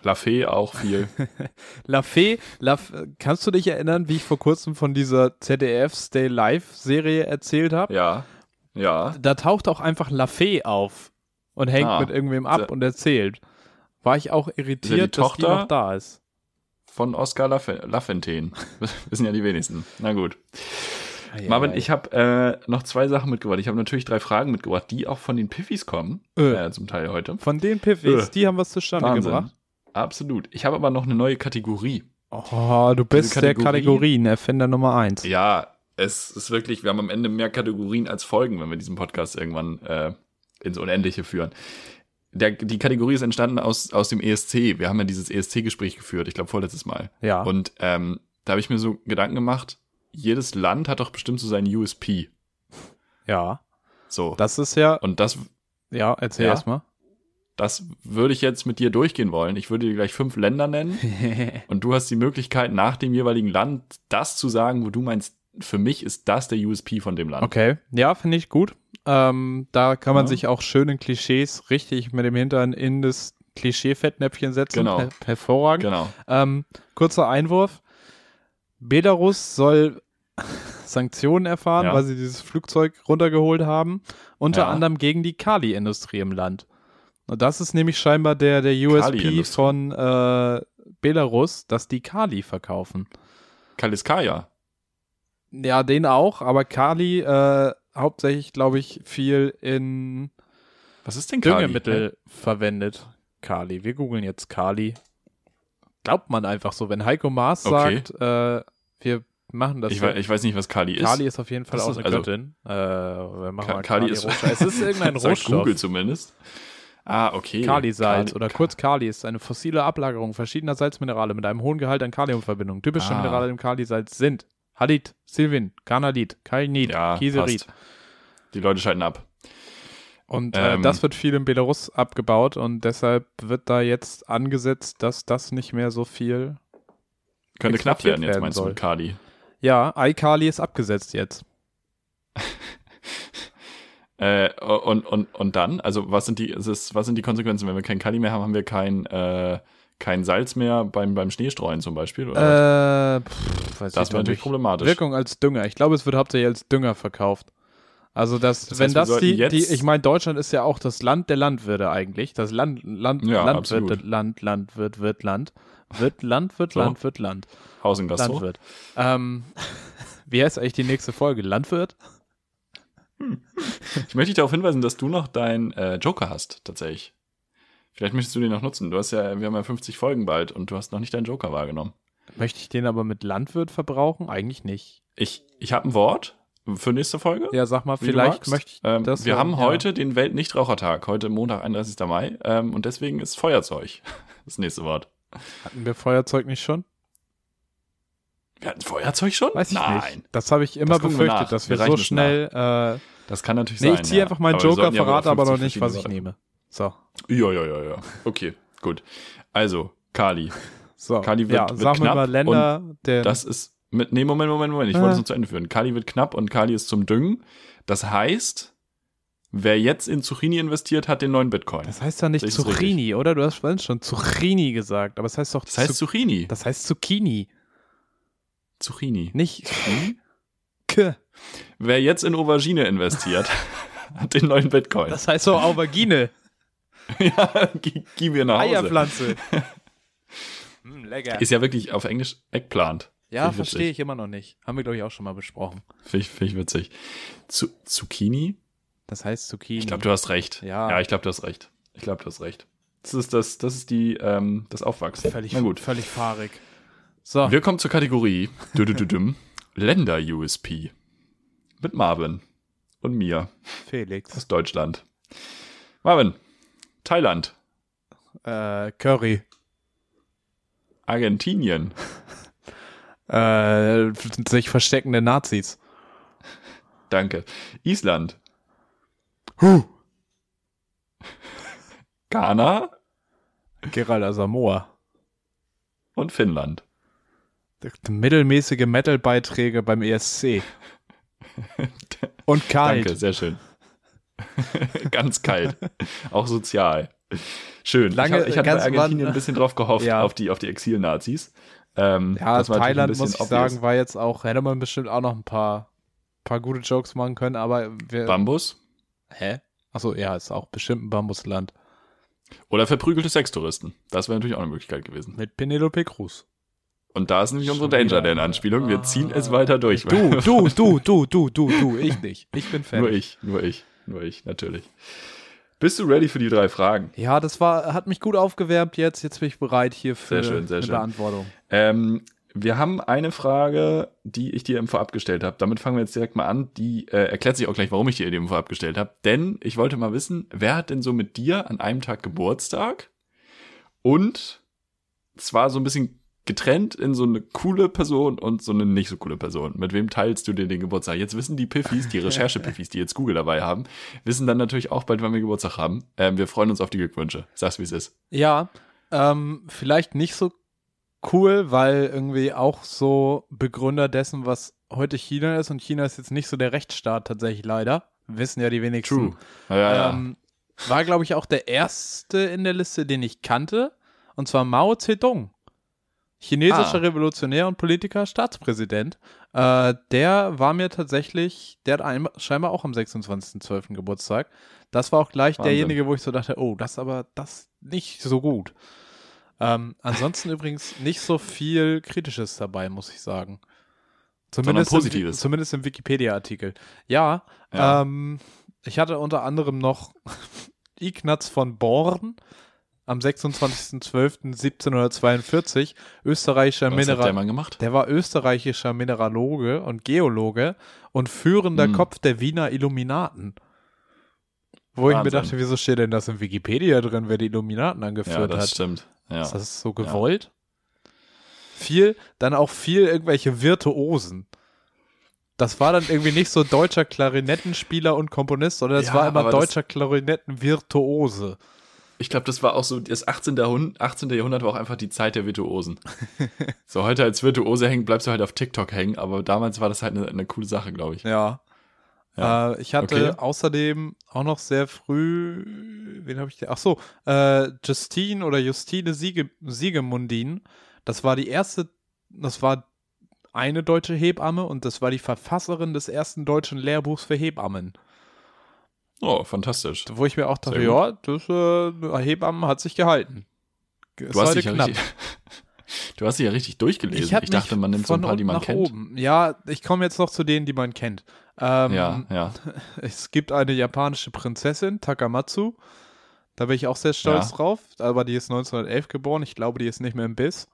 Lafay auch viel. La Fee, La kannst du dich erinnern, wie ich vor kurzem von dieser ZDF Stay Live Serie erzählt habe? ja. Ja. Da taucht auch einfach La Fee auf und hängt Ah, mit irgendwem ab und erzählt. War ich auch irritiert, dass die Tochter? noch da ist. Von Oscar Lafe- Lafontaine. Wissen ja die wenigsten. Na gut. Marvin, ich habe äh, noch zwei Sachen mitgebracht. Ich habe natürlich drei Fragen mitgebracht, die auch von den Piffis kommen. Äh. Äh, zum Teil heute. Von den Piffys, Äh. die haben was zustande Wahnsinn. gebracht. Absolut. Ich habe aber noch eine neue Kategorie. Oh, du bist Diese der Kategorie- Kategorien-Erfinder Nummer eins. Ja, es ist wirklich, wir haben am Ende mehr Kategorien als Folgen, wenn wir diesen Podcast irgendwann äh, ins Unendliche führen. Der, die Kategorie ist entstanden aus, aus dem ESC. Wir haben ja dieses ESC-Gespräch geführt, ich glaube vorletztes Mal. Ja. Und ähm, da habe ich mir so Gedanken gemacht, jedes Land hat doch bestimmt so seinen USP. ja. So. Das ist ja, Und das, ja, erzähl Ja. erst mal. das würde ich jetzt mit dir durchgehen wollen. Ich würde dir gleich fünf Länder nennen und du hast die Möglichkeit, nach dem jeweiligen Land das zu sagen, wo du meinst, für mich ist das der USP von dem Land. Okay, ja, finde ich gut. Ähm, da kann man Ja. sich auch schöne Klischees richtig mit dem Hintern in das Klischee-Fettnäpfchen setzen. Genau. Her hervorragend. Genau. Ähm, kurzer Einwurf. Belarus soll Sanktionen erfahren, Ja. weil sie dieses Flugzeug runtergeholt haben. Unter Ja. anderem gegen die Kali-Industrie im Land. Und das ist nämlich scheinbar der, der USP von äh, Belarus, dass die Kali verkaufen. Kaliskaya. Ja, den auch, aber Kali äh, hauptsächlich, glaube ich, viel in Was ist denn Kali? Düngemittel verwendet. Kali. Wir googeln jetzt Kali. Glaubt man einfach so, wenn Heiko Maas Okay. sagt, äh, wir machen das. Ich, so. wei- ich weiß nicht, was Kali ist. Kali ist auf jeden Fall Das auch eine also- Göttin. Äh, wir machen Ka- mal Kali Kali, ist-. Es ist irgendein Rohstoff. Google zumindest. Ah, okay. Kalisalz Kali- oder kurz Kali ist eine fossile Ablagerung verschiedener Salzminerale mit einem hohen Gehalt an Kaliumverbindungen. Typische Ah. Minerale im Kalisalz sind Halit, Silvin, Carnalit, Kainit, Ja, Kieserit. passt. Die Leute schalten ab. Und äh, Ähm. das wird viel in Belarus abgebaut und deshalb wird da jetzt angesetzt, dass das nicht mehr so viel. Könnte knapp werden jetzt, werden meinst soll. du, mit Kali. Ja, iCali ist abgesetzt jetzt. Äh, und, und, und dann, also was sind die, ist, was sind die Konsequenzen, wenn wir kein Kali mehr haben, haben wir kein, äh, kein Salz mehr beim, beim Schneestreuen zum Beispiel? Oder? Äh, pff, das wäre natürlich problematisch. Wirkung als Dünger. Ich glaube, es wird hauptsächlich als Dünger verkauft. Also das, Das wenn heißt, wir das die, die, ich meine, Deutschland ist ja auch das Land der Landwirte eigentlich. Das Land, Land, Ja, Landwirte, absolut. Land, Landwirt, wird Land, wird Land, wird So. Land, wird Land, Haus und Gastro. Landwirt. Ähm, wie heißt eigentlich die nächste Folge? Landwirt? Ich möchte dich darauf hinweisen, dass du noch deinen äh, Joker hast, tatsächlich. Vielleicht möchtest du den noch nutzen. Du hast ja, wir haben ja 50 Folgen bald und du hast noch nicht deinen Joker wahrgenommen. Möchte ich den aber mit Landwirt verbrauchen? Eigentlich nicht. Ich, ich habe ein Wort für nächste Folge. Ja, sag mal, vielleicht möchte ich ähm, das. Wir haben ja. heute den Weltnichtrauchertag, heute Montag, 31. Mai. Ähm, und deswegen ist Feuerzeug das nächste Wort. Hatten wir Feuerzeug nicht schon? Wir hatten Feuerzeug schon? Weiß ich Nein. nicht. Das habe ich immer Das wir befürchtet, dass Wir wir, so schnell. Äh, Das kann natürlich nee, sein. ich ziehe ja. einfach meinen Joker, verrate aber noch 50 nicht, was ich nehme. So, Ja, ja, ja, ja. Okay, gut. Also, Kali. so. Kali wird- ja, wird sagen wir knapp mal Länder, der. Das ist mit. Nee, Moment, Moment, Moment. Ich Äh. wollte es noch zu Ende führen. Kali wird knapp und Kali ist zum Düngen. Das heißt, wer jetzt in Zucchini investiert, hat den neuen Bitcoin. das heißt ja nicht das Zucchini, oder? Du hast vorhin schon Zucchini gesagt, aber es heißt doch Das heißt Zu- Zucchini. das heißt Zucchini, Zucchini. nicht? K. Wer jetzt in Aubergine investiert, hat den neuen Bitcoin. Das heißt so Aubergine. ja, gib, mir nach Hause. Eierpflanze. hm, lecker. Ist ja wirklich auf Englisch Eggplant. ja, witzig. verstehe ich immer noch nicht. Haben wir, glaube ich, auch schon mal besprochen. Finde ich, find ich witzig. Zu, Zucchini? Das heißt Zucchini. Ich glaube, du hast recht. Ja. Ja, ich glaube, du hast recht. Ich glaube, du hast recht. Das ist das, das ist die, ähm, das Aufwachsen. völlig, Na gut. völlig fahrig. So, Wir kommen zur Kategorie. Länder-USP. Mit Marvin und mir Felix. aus Deutschland. Marvin, Thailand, Äh, Curry. Argentinien, Äh, sich versteckende Nazis. danke. Island, Huh. Ghana Gerald Asamoah. und Finnland. Mittelmäßige Metal-Beiträge beim ESC. Und kalt. Danke, sehr schön. Ganz kalt. Auch sozial. Schön. Lange- ich, ich hatte bei Argentinien ein bisschen drauf gehofft, Ja. auf die, auf die Exil-Nazis. Ähm, Ja, Thailand, muss ich obvious. sagen, war jetzt auch, hätte man bestimmt auch noch ein paar, paar gute Jokes machen können, aber wir. Bambus Hä? Achso, ja, ist auch bestimmt ein Bambusland. oder verprügelte Sextouristen. Das wäre natürlich auch eine Möglichkeit gewesen. Mit Penelope Cruz. Und da ist nämlich unsere. Danger Dan-Anspielung. Wir ziehen es weiter durch. Du, du, du, du, du, du, du, ich nicht. Ich bin Fan. Nur ich, nur ich, nur ich, natürlich. Bist du ready für die drei Fragen? Ja, das war, hat mich gut aufgewärmt jetzt. Jetzt bin ich bereit hier für Sehr schön, sehr eine schön. Beantwortung. Ähm, wir haben eine Frage, die ich dir im Vorab gestellt habe. Damit fangen wir jetzt direkt mal an. Die äh, erklärt sich auch gleich, warum ich dir die im Vorab gestellt habe. Denn ich wollte mal wissen, wer hat denn so mit dir an einem Tag Geburtstag? Und zwar so ein bisschen getrennt in so eine coole Person und so eine nicht so coole Person. Mit wem teilst du dir den Geburtstag? Jetzt wissen die Piffis, die Recherche-Piffis, die jetzt Google dabei haben, wissen dann natürlich auch bald, wann wir Geburtstag haben. Ähm, wir freuen uns auf die Glückwünsche. Sag's, wie es ist. Ja, ähm, vielleicht nicht so cool, weil irgendwie auch so Begründer dessen, was heute China ist, und China ist jetzt nicht so der Rechtsstaat tatsächlich leider. Wissen ja die wenigsten. Ja, ja, ja. Ähm, war, glaube ich, auch der erste in der Liste, den ich kannte. Und zwar Mao Zedong. Chinesischer Ah. Revolutionär und Politiker, Staatspräsident. Äh, der war mir tatsächlich, der hat ein, scheinbar auch am 26.12. Geburtstag. Das war auch gleich Wahnsinn. derjenige, wo ich so dachte, oh, das aber, das nicht so gut. Ähm, ansonsten übrigens nicht so viel Kritisches dabei, muss ich sagen. Zumindest Positives. Im, zumindest im Wikipedia-Artikel. Ja, Ja. Ähm, ich hatte unter anderem noch Ignaz von Born am 26.12.1742, österreichischer Was hat der Mineral. gemacht? Der war österreichischer Mineraloge und Geologe und führender Hm. Kopf der Wiener Illuminaten. Wo ich mir Wahnsinn. dachte, wieso steht denn das in Wikipedia drin, wer die Illuminaten Ja, angeführt das hat? stimmt. Ja. Ist das so gewollt? Viel, dann auch viel irgendwelche Virtuosen. Das war dann irgendwie nicht so deutscher Klarinettenspieler und Komponist, sondern es Ja, war immer das- deutscher Klarinettenvirtuose. Ich glaube, das war auch so, das 18. Jahrhundert, 18. Jahrhundert war auch einfach die Zeit der Virtuosen. so, heute als Virtuose hängen, bleibst du halt auf TikTok hängen, aber damals war das halt eine, eine coole Sache, glaube ich. Ja. Ja. Äh, ich hatte Okay. außerdem auch noch sehr früh, wen habe ich denn? Ach so, äh, Justine oder Justine Siege, Siegemundin. Das war die erste, das war eine deutsche Hebamme und das war die Verfasserin des ersten deutschen Lehrbuchs für Hebammen. Oh, fantastisch. Wo ich mir auch dachte, ja, das äh, Hebammen hat sich gehalten. Ist Du hast, heute dich ja richtig, du hast dich ja richtig durchgelesen. Ich, hab dachte, man nimmt so ein paar, die man kennt. Oben. Ja, ich komme jetzt noch zu denen, die man kennt. Ähm, Ja, ja. Es gibt eine japanische Prinzessin, Takamatsu. Da bin ich auch sehr stolz Ja. drauf. Aber die ist 1911 geboren. Ich glaube, die ist nicht mehr im Biss.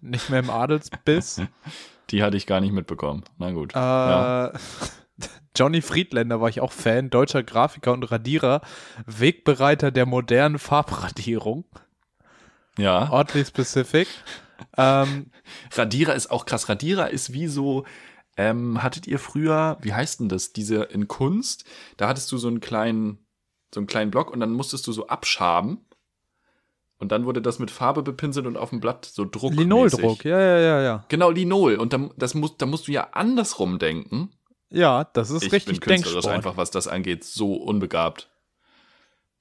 Nicht mehr im Adelsbiss. Die hatte ich gar nicht mitbekommen. Na gut. äh, ja. Johnny Friedländer war ich auch Fan. Deutscher Grafiker und Radierer. Wegbereiter der modernen Farbradierung. ja. Oddly specific. ähm, Radierer ist auch krass. Radierer ist wie so, ähm, hattet ihr früher, wie heißt denn das, diese in Kunst, da hattest du so einen kleinen, so einen kleinen Block und dann musstest du so abschaben und dann wurde das mit Farbe bepinselt und auf dem Blatt so Druck. Linoldruck. Ja, ja, ja, ja. Genau, Linol. Und dann, das muss, da musst du ja andersrum denken. Ja, das ist ich richtig bin künstlerisch Denksport. einfach, was das angeht, so unbegabt.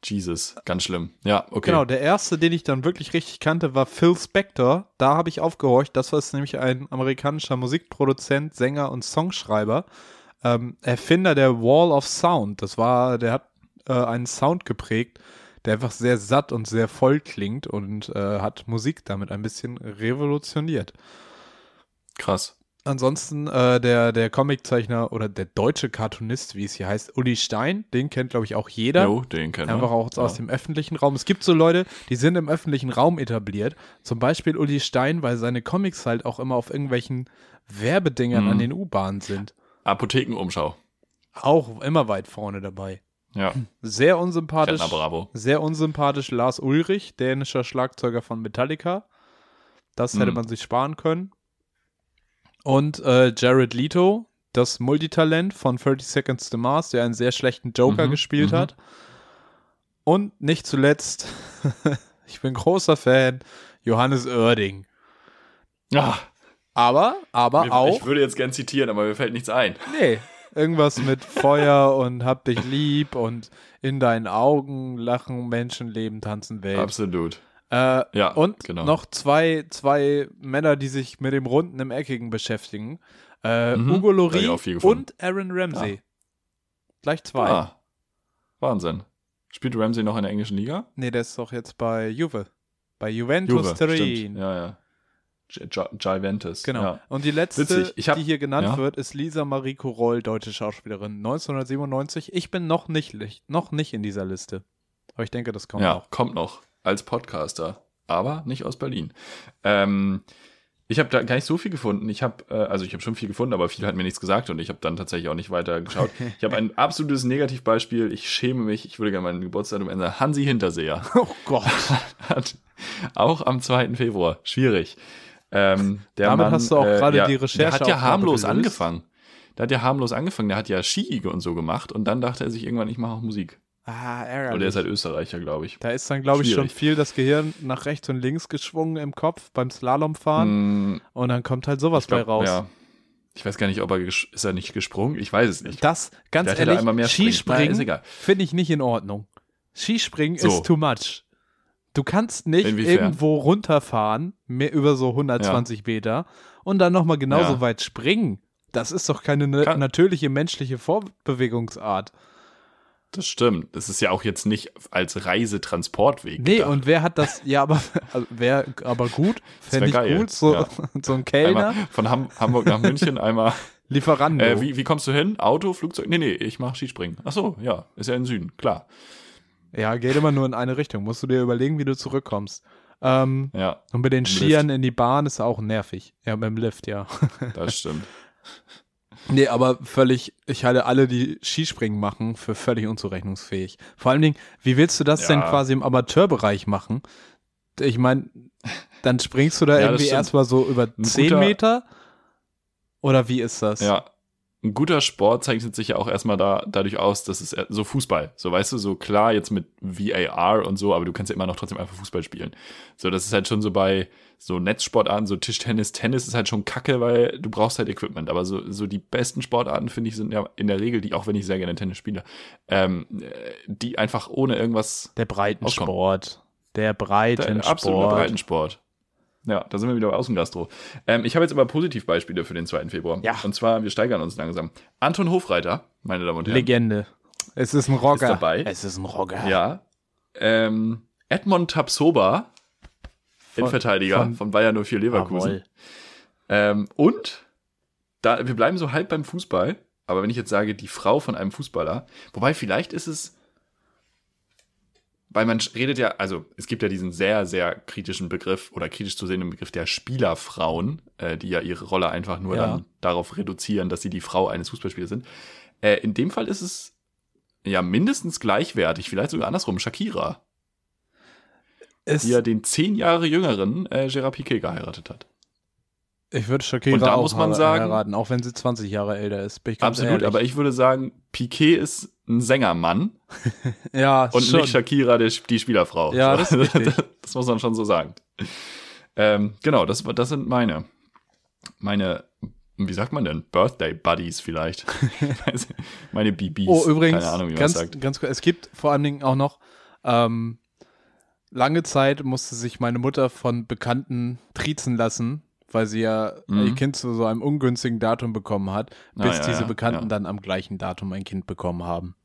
Jesus, ganz schlimm. Ja, okay. Genau, der erste, den ich dann wirklich richtig kannte, war Phil Spector. Da habe ich aufgehorcht. Das war nämlich ein amerikanischer Musikproduzent, Sänger und Songschreiber. Äh, ähm, Erfinder der Wall of Sound. Das war, der hat äh, einen Sound geprägt, der einfach sehr satt und sehr voll klingt und äh, hat Musik damit ein bisschen revolutioniert. Krass. Ansonsten äh, der, der Comiczeichner oder der deutsche Cartoonist, wie es hier heißt, Uli Stein, den kennt, glaube ich, auch jeder. Jo, den wir. Einfach auch aus dem öffentlichen Raum. Es gibt so Leute, die sind im öffentlichen Raum etabliert. Zum Beispiel Uli Stein, weil seine Comics halt auch immer auf irgendwelchen Werbedingern Mhm. an den U-Bahnen sind. Apothekenumschau. Auch immer weit vorne dabei. Ja, Sehr unsympathisch. Rentner Bravo. Sehr unsympathisch Lars Ulrich, dänischer Schlagzeuger von Metallica. Das hätte Mhm. man sich sparen können. Und äh, Jared Leto, das Multitalent von 30 Seconds to Mars, der einen sehr schlechten Joker Mhm, gespielt mhm. hat. Und nicht zuletzt, ich bin großer Fan, Johannes Oerding. Ah, Aber, aber mir- auch, Ich würde jetzt gern zitieren, aber mir fällt nichts ein. nee, irgendwas mit Feuer und hab dich lieb und in deinen Augen lachen Menschen, leben, tanzen, Welt. Absolut. Äh, Ja, und genau. noch zwei, zwei Männer, die sich mit dem Runden im Eckigen beschäftigen. Äh, Mhm, Hugo gefunden. und Aaron Ramsey. Gleich zwei. Ah, Wahnsinn. Spielt Ramsey noch in der englischen Liga? Nee, der ist doch jetzt bei Juve. Bei Juventus Turin. stimmt. Ja, ja. Juventus. Genau. Ja. Und die letzte, hab- die hier genannt ja. wird, ist Lisa Marie Koroll, deutsche Schauspielerin, 1997. Ich bin noch nicht, noch nicht in dieser Liste. Aber ich denke, das kommt ja, noch. kommt noch als Podcaster, aber nicht aus Berlin. Ähm, ich habe da gar nicht so viel gefunden. Ich habe, äh, also ich habe schon viel gefunden, aber viel hat mir nichts gesagt und ich habe dann tatsächlich auch nicht weiter geschaut. Ich habe ein absolutes Negativbeispiel. Ich schäme mich. Ich würde gerne mein Geburtsdatum ändern. Hansi Hinterseher Oh Gott. hat auch am 2. Februar. Schwierig. Ähm, der Damit Mann, hast du auch äh, gerade ja, die Der hat ja harmlos angefangen. Der hat ja harmlos angefangen. Der hat ja Ski und so gemacht und dann dachte er sich irgendwann, ich mache auch Musik. Ah, Und ärgerlich. der ist halt Österreicher, glaube ich. Da ist dann, glaube ich, schon viel das Gehirn nach rechts und links geschwungen im Kopf beim Slalomfahren. Mm, Und dann kommt halt sowas glaub, bei raus. Ja. Ich weiß gar nicht, ob er ist er nicht gesprungen. Ich weiß es nicht. Das, ganz Vielleicht ehrlich, Skispringen finde ich nicht in Ordnung. Skispringen So. ist too much. Du kannst nicht Inwiefern? irgendwo runterfahren, mehr über so 120 Meter und dann nochmal genauso Ja. weit springen. Das ist doch keine ne Kann- natürliche menschliche Vorbewegungsart. Das stimmt. Das ist ja auch jetzt nicht als Reisetransportweg. Nee, gedacht. und wer hat das, ja, aber also, wäre aber gut, fände ich geil, gut, so, ja. so ein Kellner, Einmal von Ham Hamburg nach München einmal. Lieferando. Äh, wie, wie kommst du hin? Auto, Flugzeug? Nee, nee, ich mache Skispringen. Ach so, ja, ist ja im Süden, klar. Ja, geht immer nur in eine Richtung. Musst du dir überlegen, wie du zurückkommst. Ähm, Ja, und mit den Skiern in die Bahn ist auch nervig. Ja, mit dem Lift, ja. das stimmt. nee, aber völlig, ich halte alle, die Skispringen machen, für völlig unzurechnungsfähig. Vor allen Dingen, wie willst du das Ja. denn quasi im Amateurbereich machen? Ich meine, dann springst du da Ja, irgendwie erstmal so über Ein 10 guter- Meter? Oder wie ist das? Ja. Ein guter Sport zeichnet sich ja auch erstmal da, dadurch aus, dass es äh, so Fußball, so weißt du, so klar jetzt mit VAR und so, aber du kannst ja immer noch trotzdem einfach Fußball spielen. So, das ist halt schon so bei so Netzsportarten, so Tischtennis, Tennis ist halt schon kacke, weil du brauchst halt Equipment. Aber so, so die besten Sportarten, finde ich, sind ja in der Regel die, auch wenn ich sehr gerne Tennis spiele, ähm, äh, die einfach ohne irgendwas Der Breitensport. Der Der Breitensport. absolute Breitensport. Ja, da sind wir wieder bei Außengastro. Ähm, ich habe jetzt aber Positivbeispiele für den 2. Februar. Ja. Und zwar, wir steigern uns langsam. Anton Hofreiter, meine Damen und Herren. Legende. Es ist ein Rocker. Ist dabei. Es ist ein Rocker. Ja. Ähm, Edmond Tapsoba, Innenverteidiger von, von- Bayern 04 Leverkusen. Ähm, und da, wir bleiben so halb beim Fußball, aber wenn ich jetzt sage, die Frau von einem Fußballer, wobei vielleicht ist es, weil man redet ja, also es gibt ja diesen sehr, sehr kritischen Begriff oder kritisch zu sehenden Begriff der Spielerfrauen, äh, die ja ihre Rolle einfach nur Ja. dann darauf reduzieren, dass sie die Frau eines Fußballspielers sind. Äh, in dem Fall ist es ja mindestens gleichwertig, vielleicht sogar andersrum, Shakira, Es, die ja den zehn Jahre jüngeren äh, Gerard Piquet geheiratet hat. ich würde Shakira Und da auch muss man sagen- heiraten, auch wenn sie 20 Jahre älter ist. Bin ich ganz Absolut, ehrlich. aber ich würde sagen, Piquet ist ein Sängermann ja, und schon. nicht Shakira der, die Spielerfrau. Ja, das ist richtig. das muss man schon so sagen. Ähm, genau, das, das sind meine, meine, wie sagt man denn? Birthday Buddies vielleicht. Meine BBs. Oh, übrigens, Keine Ahnung, wie man ganz, sagt. ganz kurz, es gibt vor allen Dingen auch noch, ähm, lange Zeit musste sich meine Mutter von Bekannten triezen lassen, weil sie ja Mhm. ihr Kind zu so einem ungünstigen Datum bekommen hat, Ah, bis ja, diese Bekannten ja. dann am gleichen Datum ein Kind bekommen haben.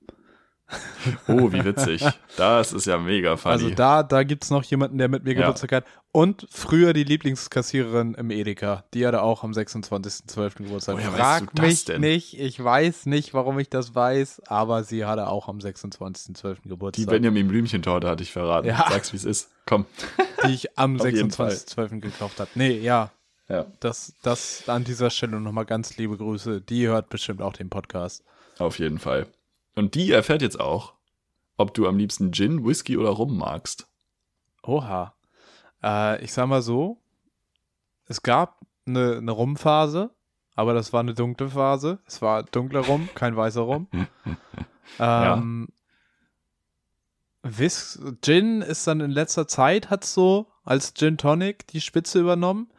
Oh, wie witzig. Das ist ja mega funny. Also da, da gibt es noch jemanden, der mit mir Ja. Geburtstag hat. Und früher die Lieblingskassiererin im Edeka. Die hatte auch am 26.12. Geburtstag. Woher Frag mich denn? nicht. Ich weiß nicht, warum ich das weiß, aber sie hatte auch am 26.12. die Geburtstag. Benjamin Blümchentorte hatte ich verraten. Ja. Sag's, wie es ist. Komm. die ich am Auf jeden 26.12. gekauft habe. Nee, ja. Ja, Das, das an dieser Stelle nochmal ganz liebe Grüße. Die hört bestimmt auch den Podcast. auf jeden Fall. Und die erfährt jetzt auch, ob du am liebsten Gin, Whisky oder Rum magst. Oha. Äh, ich sag mal so, es gab eine, eine Rumphase, aber das war eine dunkle Phase. Es war dunkler Rum, kein weißer Rum. ähm, Whis Gin ist dann in letzter Zeit, hat so als Gin Tonic die Spitze übernommen.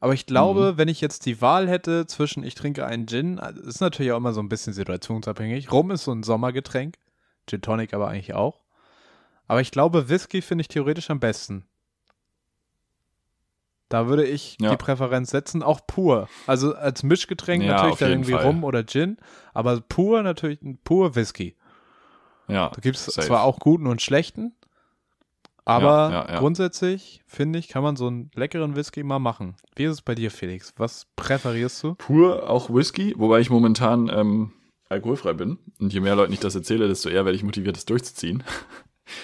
Aber ich glaube, wenn ich jetzt die Wahl hätte zwischen ich trinke einen Gin, also ist natürlich auch immer so ein bisschen situationsabhängig. Rum ist so ein Sommergetränk, Gin Tonic aber eigentlich auch. Aber ich glaube, Whisky finde ich theoretisch am besten. Da würde ich Ja. die Präferenz setzen, auch pur. Also als Mischgetränk Ja, natürlich dann irgendwie Fall. Rum oder Gin, aber pur natürlich pur Whisky. Ja. Da gibt es zwar auch guten und schlechten, aber Ja, ja, ja. grundsätzlich finde ich, kann man so einen leckeren Whisky mal machen. Wie ist es bei dir, Felix? Was präferierst du? Pur auch Whisky, wobei ich momentan ähm, alkoholfrei bin. Und je mehr Leuten ich das erzähle, desto eher werde ich motiviert, das durchzuziehen.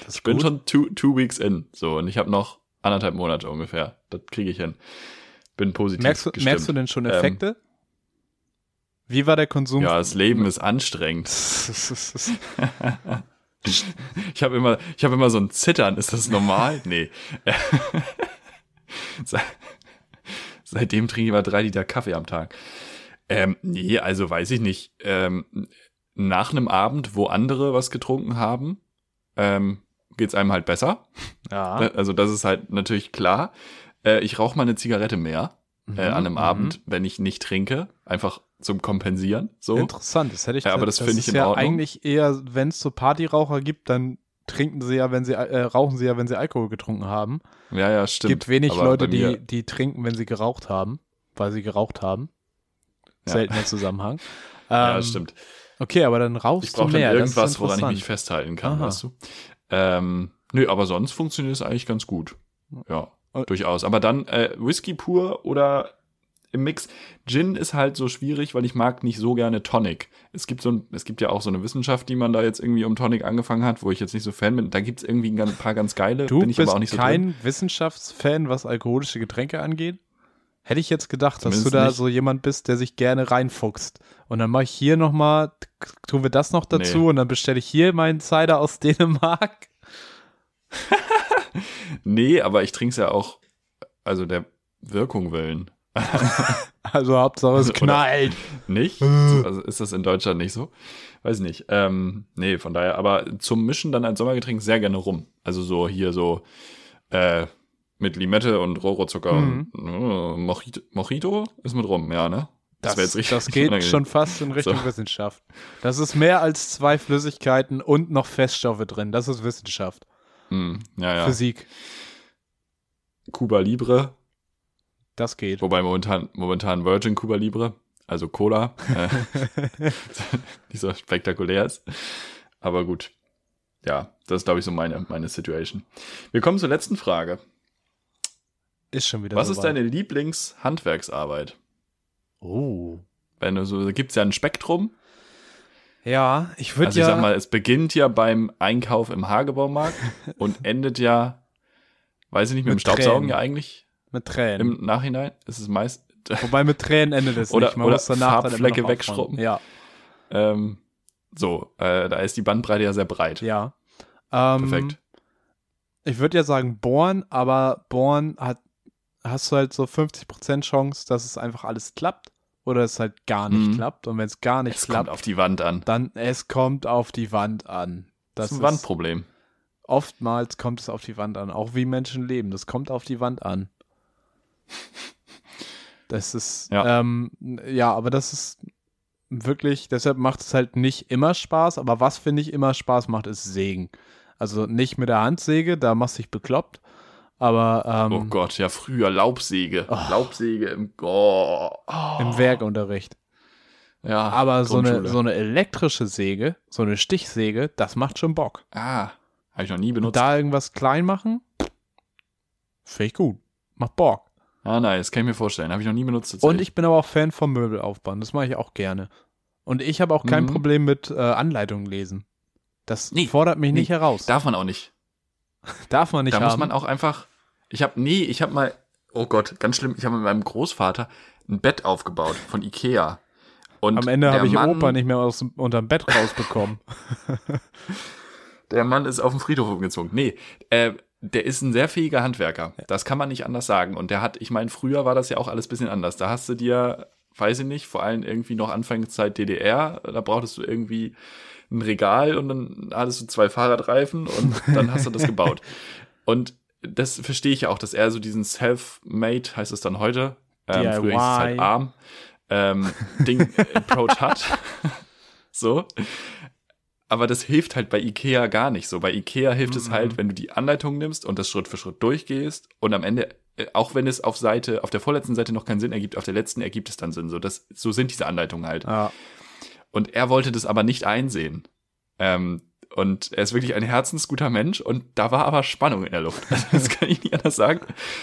Das Ich bin schon two, two weeks in. So, und ich habe noch anderthalb Monate ungefähr. Das kriege ich hin. Bin positiv merkst, du, gestimmt. merkst du denn schon Ähm, Effekte? Wie war der Konsum? Ja, das Leben ist anstrengend. Ich habe immer, ich habe immer so ein Zittern. Ist das normal? Nee. Se- Seitdem trinke ich immer drei Liter Kaffee am Tag. Ähm, nee, also weiß ich nicht. Ähm, nach einem Abend, wo andere was getrunken haben, ähm, geht's einem halt besser. ja. Also das ist halt natürlich klar. Äh, ich rauche mal eine Zigarette mehr äh, an einem Mhm, Abend, wenn ich nicht trinke. Einfach zum Kompensieren. So. Interessant, das hätte ich Ja, aber das finde ich in ja Ordnung. eigentlich eher, wenn es so Partyraucher gibt, dann trinken sie ja, wenn sie äh, rauchen sie ja, wenn sie Alkohol getrunken haben. Ja, ja, Es stimmt. gibt wenig Aber Leute, die, die trinken, wenn sie geraucht haben, weil sie geraucht haben. Ja. Seltener Zusammenhang. Ja, Ähm, stimmt. Okay, aber dann rauchst Ich du brauche dann mehr. das irgendwas, ist woran ich mich festhalten kann, Aha. weißt du? Ähm, nö, aber sonst funktioniert es eigentlich ganz gut. Ja, durchaus. Aber dann äh, Whisky pur oder im Mix. Gin ist halt so schwierig, weil ich mag nicht so gerne Tonic. Es gibt so ein, es gibt ja auch so eine Wissenschaft, die man da jetzt irgendwie um Tonic angefangen hat, wo ich jetzt nicht so Fan bin. Da gibt's irgendwie ein paar ganz geile, Du bin ich bist aber auch nicht so kein drin. Wissenschaftsfan, was alkoholische Getränke angeht? Hätte ich jetzt gedacht, dass du Zumindest da nicht. so jemand bist, der sich gerne reinfuchst. Und dann mache ich hier nochmal, tun wir das noch dazu Nee. und dann bestelle ich hier meinen Cider aus Dänemark. Nee, aber ich trinke es ja auch, also der Wirkung willen. Also Hauptsache es Oder- knallt. Nicht? Also ist das in Deutschland nicht so? Weiß nicht. Ähm, nee, von daher, aber zum Mischen dann als Sommergetränk sehr gerne rum. Also so hier so äh, mit Limette und Rohrohrzucker Mhm. und äh, Mojito, Mojito ist mit rum, ja, ne? Das, wär jetzt richtig das geht unangenehm. schon fast in Richtung So. Wissenschaft. Das ist mehr als zwei Flüssigkeiten und noch Feststoffe drin. Das ist Wissenschaft. Mm, ja, ja. Physik. Cuba Libre, Das geht. wobei momentan, momentan Virgin Cuba Libre, also Cola, äh, nicht so spektakulär ist. Aber gut. Ja, das ist, glaube ich, so meine, meine Situation. Wir kommen zur letzten Frage. Ist schon wieder Was so ist weit. deine Lieblingshandwerksarbeit? Oh. Wenn du so, da gibt's ja ein Spektrum. Ja, ich würde Also ja. ich sag mal, es beginnt ja beim Einkauf im Hagebaumarkt und endet ja, weiß ich nicht, mit, dem Mit Staubsaugen Tränen. ja eigentlich mit Tränen. im Nachhinein. Ist es meist, Wobei mit Tränen endet es Oder- nicht. Man oder muss danach Farbflecke wegschrubben. Ja, ähm, so, äh, da ist die Bandbreite ja sehr breit. ja. Ähm, Perfekt. Ich würde ja sagen Born, aber Born hat, hast du halt so 50% Chance, dass es einfach alles klappt oder es halt gar nicht Mhm. klappt. Und wenn es gar nicht Es klappt, kommt auf die Wand an. dann es kommt auf die Wand an. Das, Das ist ein Wandproblem. Oftmals kommt es auf die Wand an, auch wie Menschen leben. Das kommt auf die Wand an. Das ist, Ja. ja, ähm, ja aber das ist wirklich, deshalb macht es halt nicht immer Spaß, aber was finde ich immer Spaß macht, ist Sägen. Also nicht mit der Handsäge, da machst du dich bekloppt, Aber ähm, Oh Gott, ja, früher Laubsäge. Laubsäge im, oh, oh, im Werkunterricht. ja, Aber so eine, so eine elektrische Säge, so eine Stichsäge, das macht schon Bock. Ah, habe ich noch nie Und benutzt. da irgendwas klein machen, finde ich gut. Macht Bock. ah, nice, kann ich mir vorstellen. Habe ich noch nie benutzt. Und ich bin aber auch Fan vom Möbelaufbauen. Das mache ich auch gerne. Und ich habe auch kein Mhm. Problem mit äh, Anleitungen lesen. Das Nee, fordert mich nee, nicht heraus. Darf man auch nicht. Darf man nicht da haben. muss man auch einfach. Ich habe nee, ich habe mal. Oh Gott, ganz schlimm. Ich habe mit meinem Großvater ein Bett aufgebaut von Ikea. Und Am Ende habe ich Mann, Opa nicht mehr aus dem, unterm Bett rausbekommen. Der Mann ist auf dem Friedhof umgezogen. Nee, äh, der ist ein sehr fähiger Handwerker. Das kann man nicht anders sagen. Und der hat, ich meine, früher war das ja auch alles bisschen anders. Da hast du dir, weiß ich nicht, vor allem irgendwie noch Anfangszeit DDR, da brauchtest du irgendwie ein Regal und dann hattest du zwei Fahrradreifen und dann hast du das gebaut. Und das verstehe ich ja auch, dass er so diesen Self-Made, heißt es dann heute, ähm, DIY. früher hieß es halt arm, ähm, Ding Approach hat. so. Aber das hilft halt bei Ikea gar nicht so. Bei Ikea hilft es Mhm. halt, wenn du die Anleitung nimmst und das Schritt für Schritt durchgehst und am Ende, auch wenn es auf Seite, auf der vorletzten Seite noch keinen Sinn ergibt, auf der letzten ergibt es dann Sinn. So, das, so sind diese Anleitungen halt. ja. Und er wollte das aber nicht einsehen. Ähm, und er ist wirklich ein herzensguter Mensch und da war aber Spannung in der Luft. Das kann ich nicht anders sagen.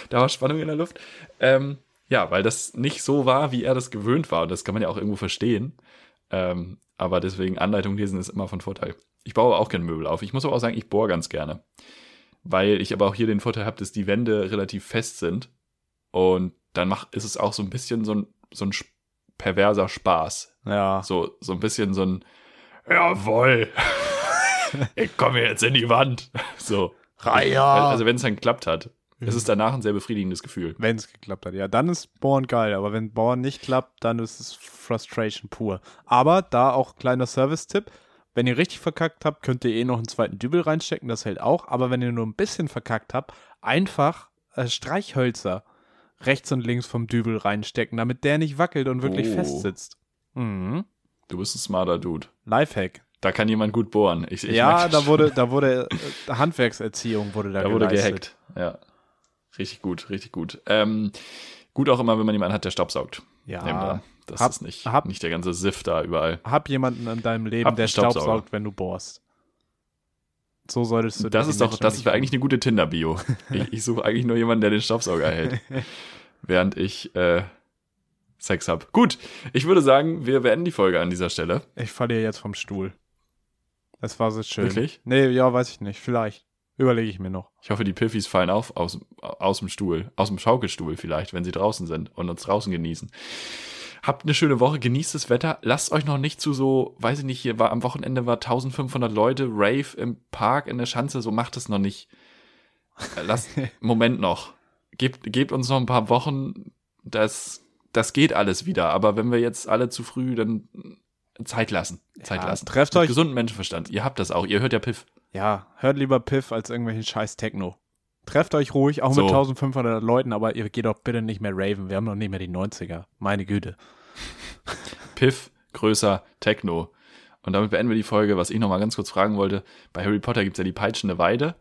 Da war Spannung in der Luft. Ähm, ja, weil das nicht so war, wie er das gewöhnt war. Und das kann man ja auch irgendwo verstehen. Ähm, aber deswegen Anleitung lesen ist immer von Vorteil. Ich baue auch gerne Möbel auf. Ich muss aber auch sagen, ich bohre ganz gerne. Weil ich aber auch hier den Vorteil habe, dass die Wände relativ fest sind. Und dann mach, ist es auch so ein bisschen so ein, so ein perverser Spaß. Ja. So, so ein bisschen so ein Jawoll. ich komme jetzt in die Wand. So. Reiher. Also wenn es dann geklappt hat, ist es danach ein sehr befriedigendes Gefühl. Wenn es geklappt hat, ja, dann ist Born geil. Aber wenn Born nicht klappt, dann ist es Frustration pur. Aber da auch kleiner Service-Tipp. Wenn ihr richtig verkackt habt, könnt ihr eh noch einen zweiten Dübel reinstecken, das hält auch. Aber wenn ihr nur ein bisschen verkackt habt, einfach äh, Streichhölzer rechts und links vom Dübel reinstecken, damit der nicht wackelt und wirklich Oh. fest sitzt. Mhm. Du bist ein smarter Dude. Lifehack. Da kann jemand gut bohren. Ich, ich ja, da wurde, da wurde äh, Handwerkserziehung wurde da, da wurde gehackt. Ja. Richtig gut, richtig gut. Ähm, gut auch immer, wenn man jemanden hat, der Staubsaugt. Ja. Das Hab- ist nicht, hab- nicht der ganze Siff da überall. Hab jemanden in deinem Leben, Hab der. Staubsaugt, wenn du bohrst. So solltest du Das ist doch, das wäre eigentlich eine gute Tinder-Bio. ich ich suche eigentlich nur jemanden, der den Staubsauger hält. während ich äh, Sex hab. Gut, ich würde sagen, wir beenden die Folge an dieser Stelle. Ich falle jetzt vom Stuhl. Das war so schön. Wirklich? Nee, ja, weiß ich nicht. Vielleicht. Überlege ich mir noch. Ich hoffe, die Piffis fallen auf aus, aus dem Stuhl, aus dem Schaukelstuhl vielleicht, wenn sie draußen sind und uns draußen genießen. Habt eine schöne Woche, genießt das Wetter. Lasst euch noch nicht zu so, weiß ich nicht, hier war am Wochenende war 1500 Leute, Rave im Park in der Schanze, so macht es noch nicht. Äh, Lasst, Moment noch. Gebt, gebt uns noch ein paar Wochen, das, das geht alles wieder. Aber wenn wir jetzt alle zu früh, dann Zeit lassen. Zeit Ja, lassen. trefft Mit euch- gesunden Menschenverstand. Ihr habt das auch. Ihr hört ja Piff. Ja, hört lieber Piff als irgendwelchen scheiß Techno. Trefft euch ruhig, auch So. mit 1500 Leuten, aber ihr geht doch bitte nicht mehr raven. Wir haben noch nicht mehr die 90er. Meine Güte. Piff, größer, Techno. Und damit beenden wir die Folge. Was ich noch mal ganz kurz fragen wollte, bei Harry Potter gibt's ja die peitschende Weide.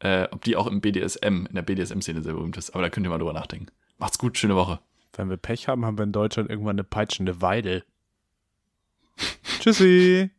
Äh, ob die auch im BDSM, in der BDSM-Szene sehr berühmt ist. Aber da könnt ihr mal drüber nachdenken. Macht's gut, schöne Woche. Wenn wir Pech haben, haben wir in Deutschland irgendwann eine peitschende Weidel. Tschüssi.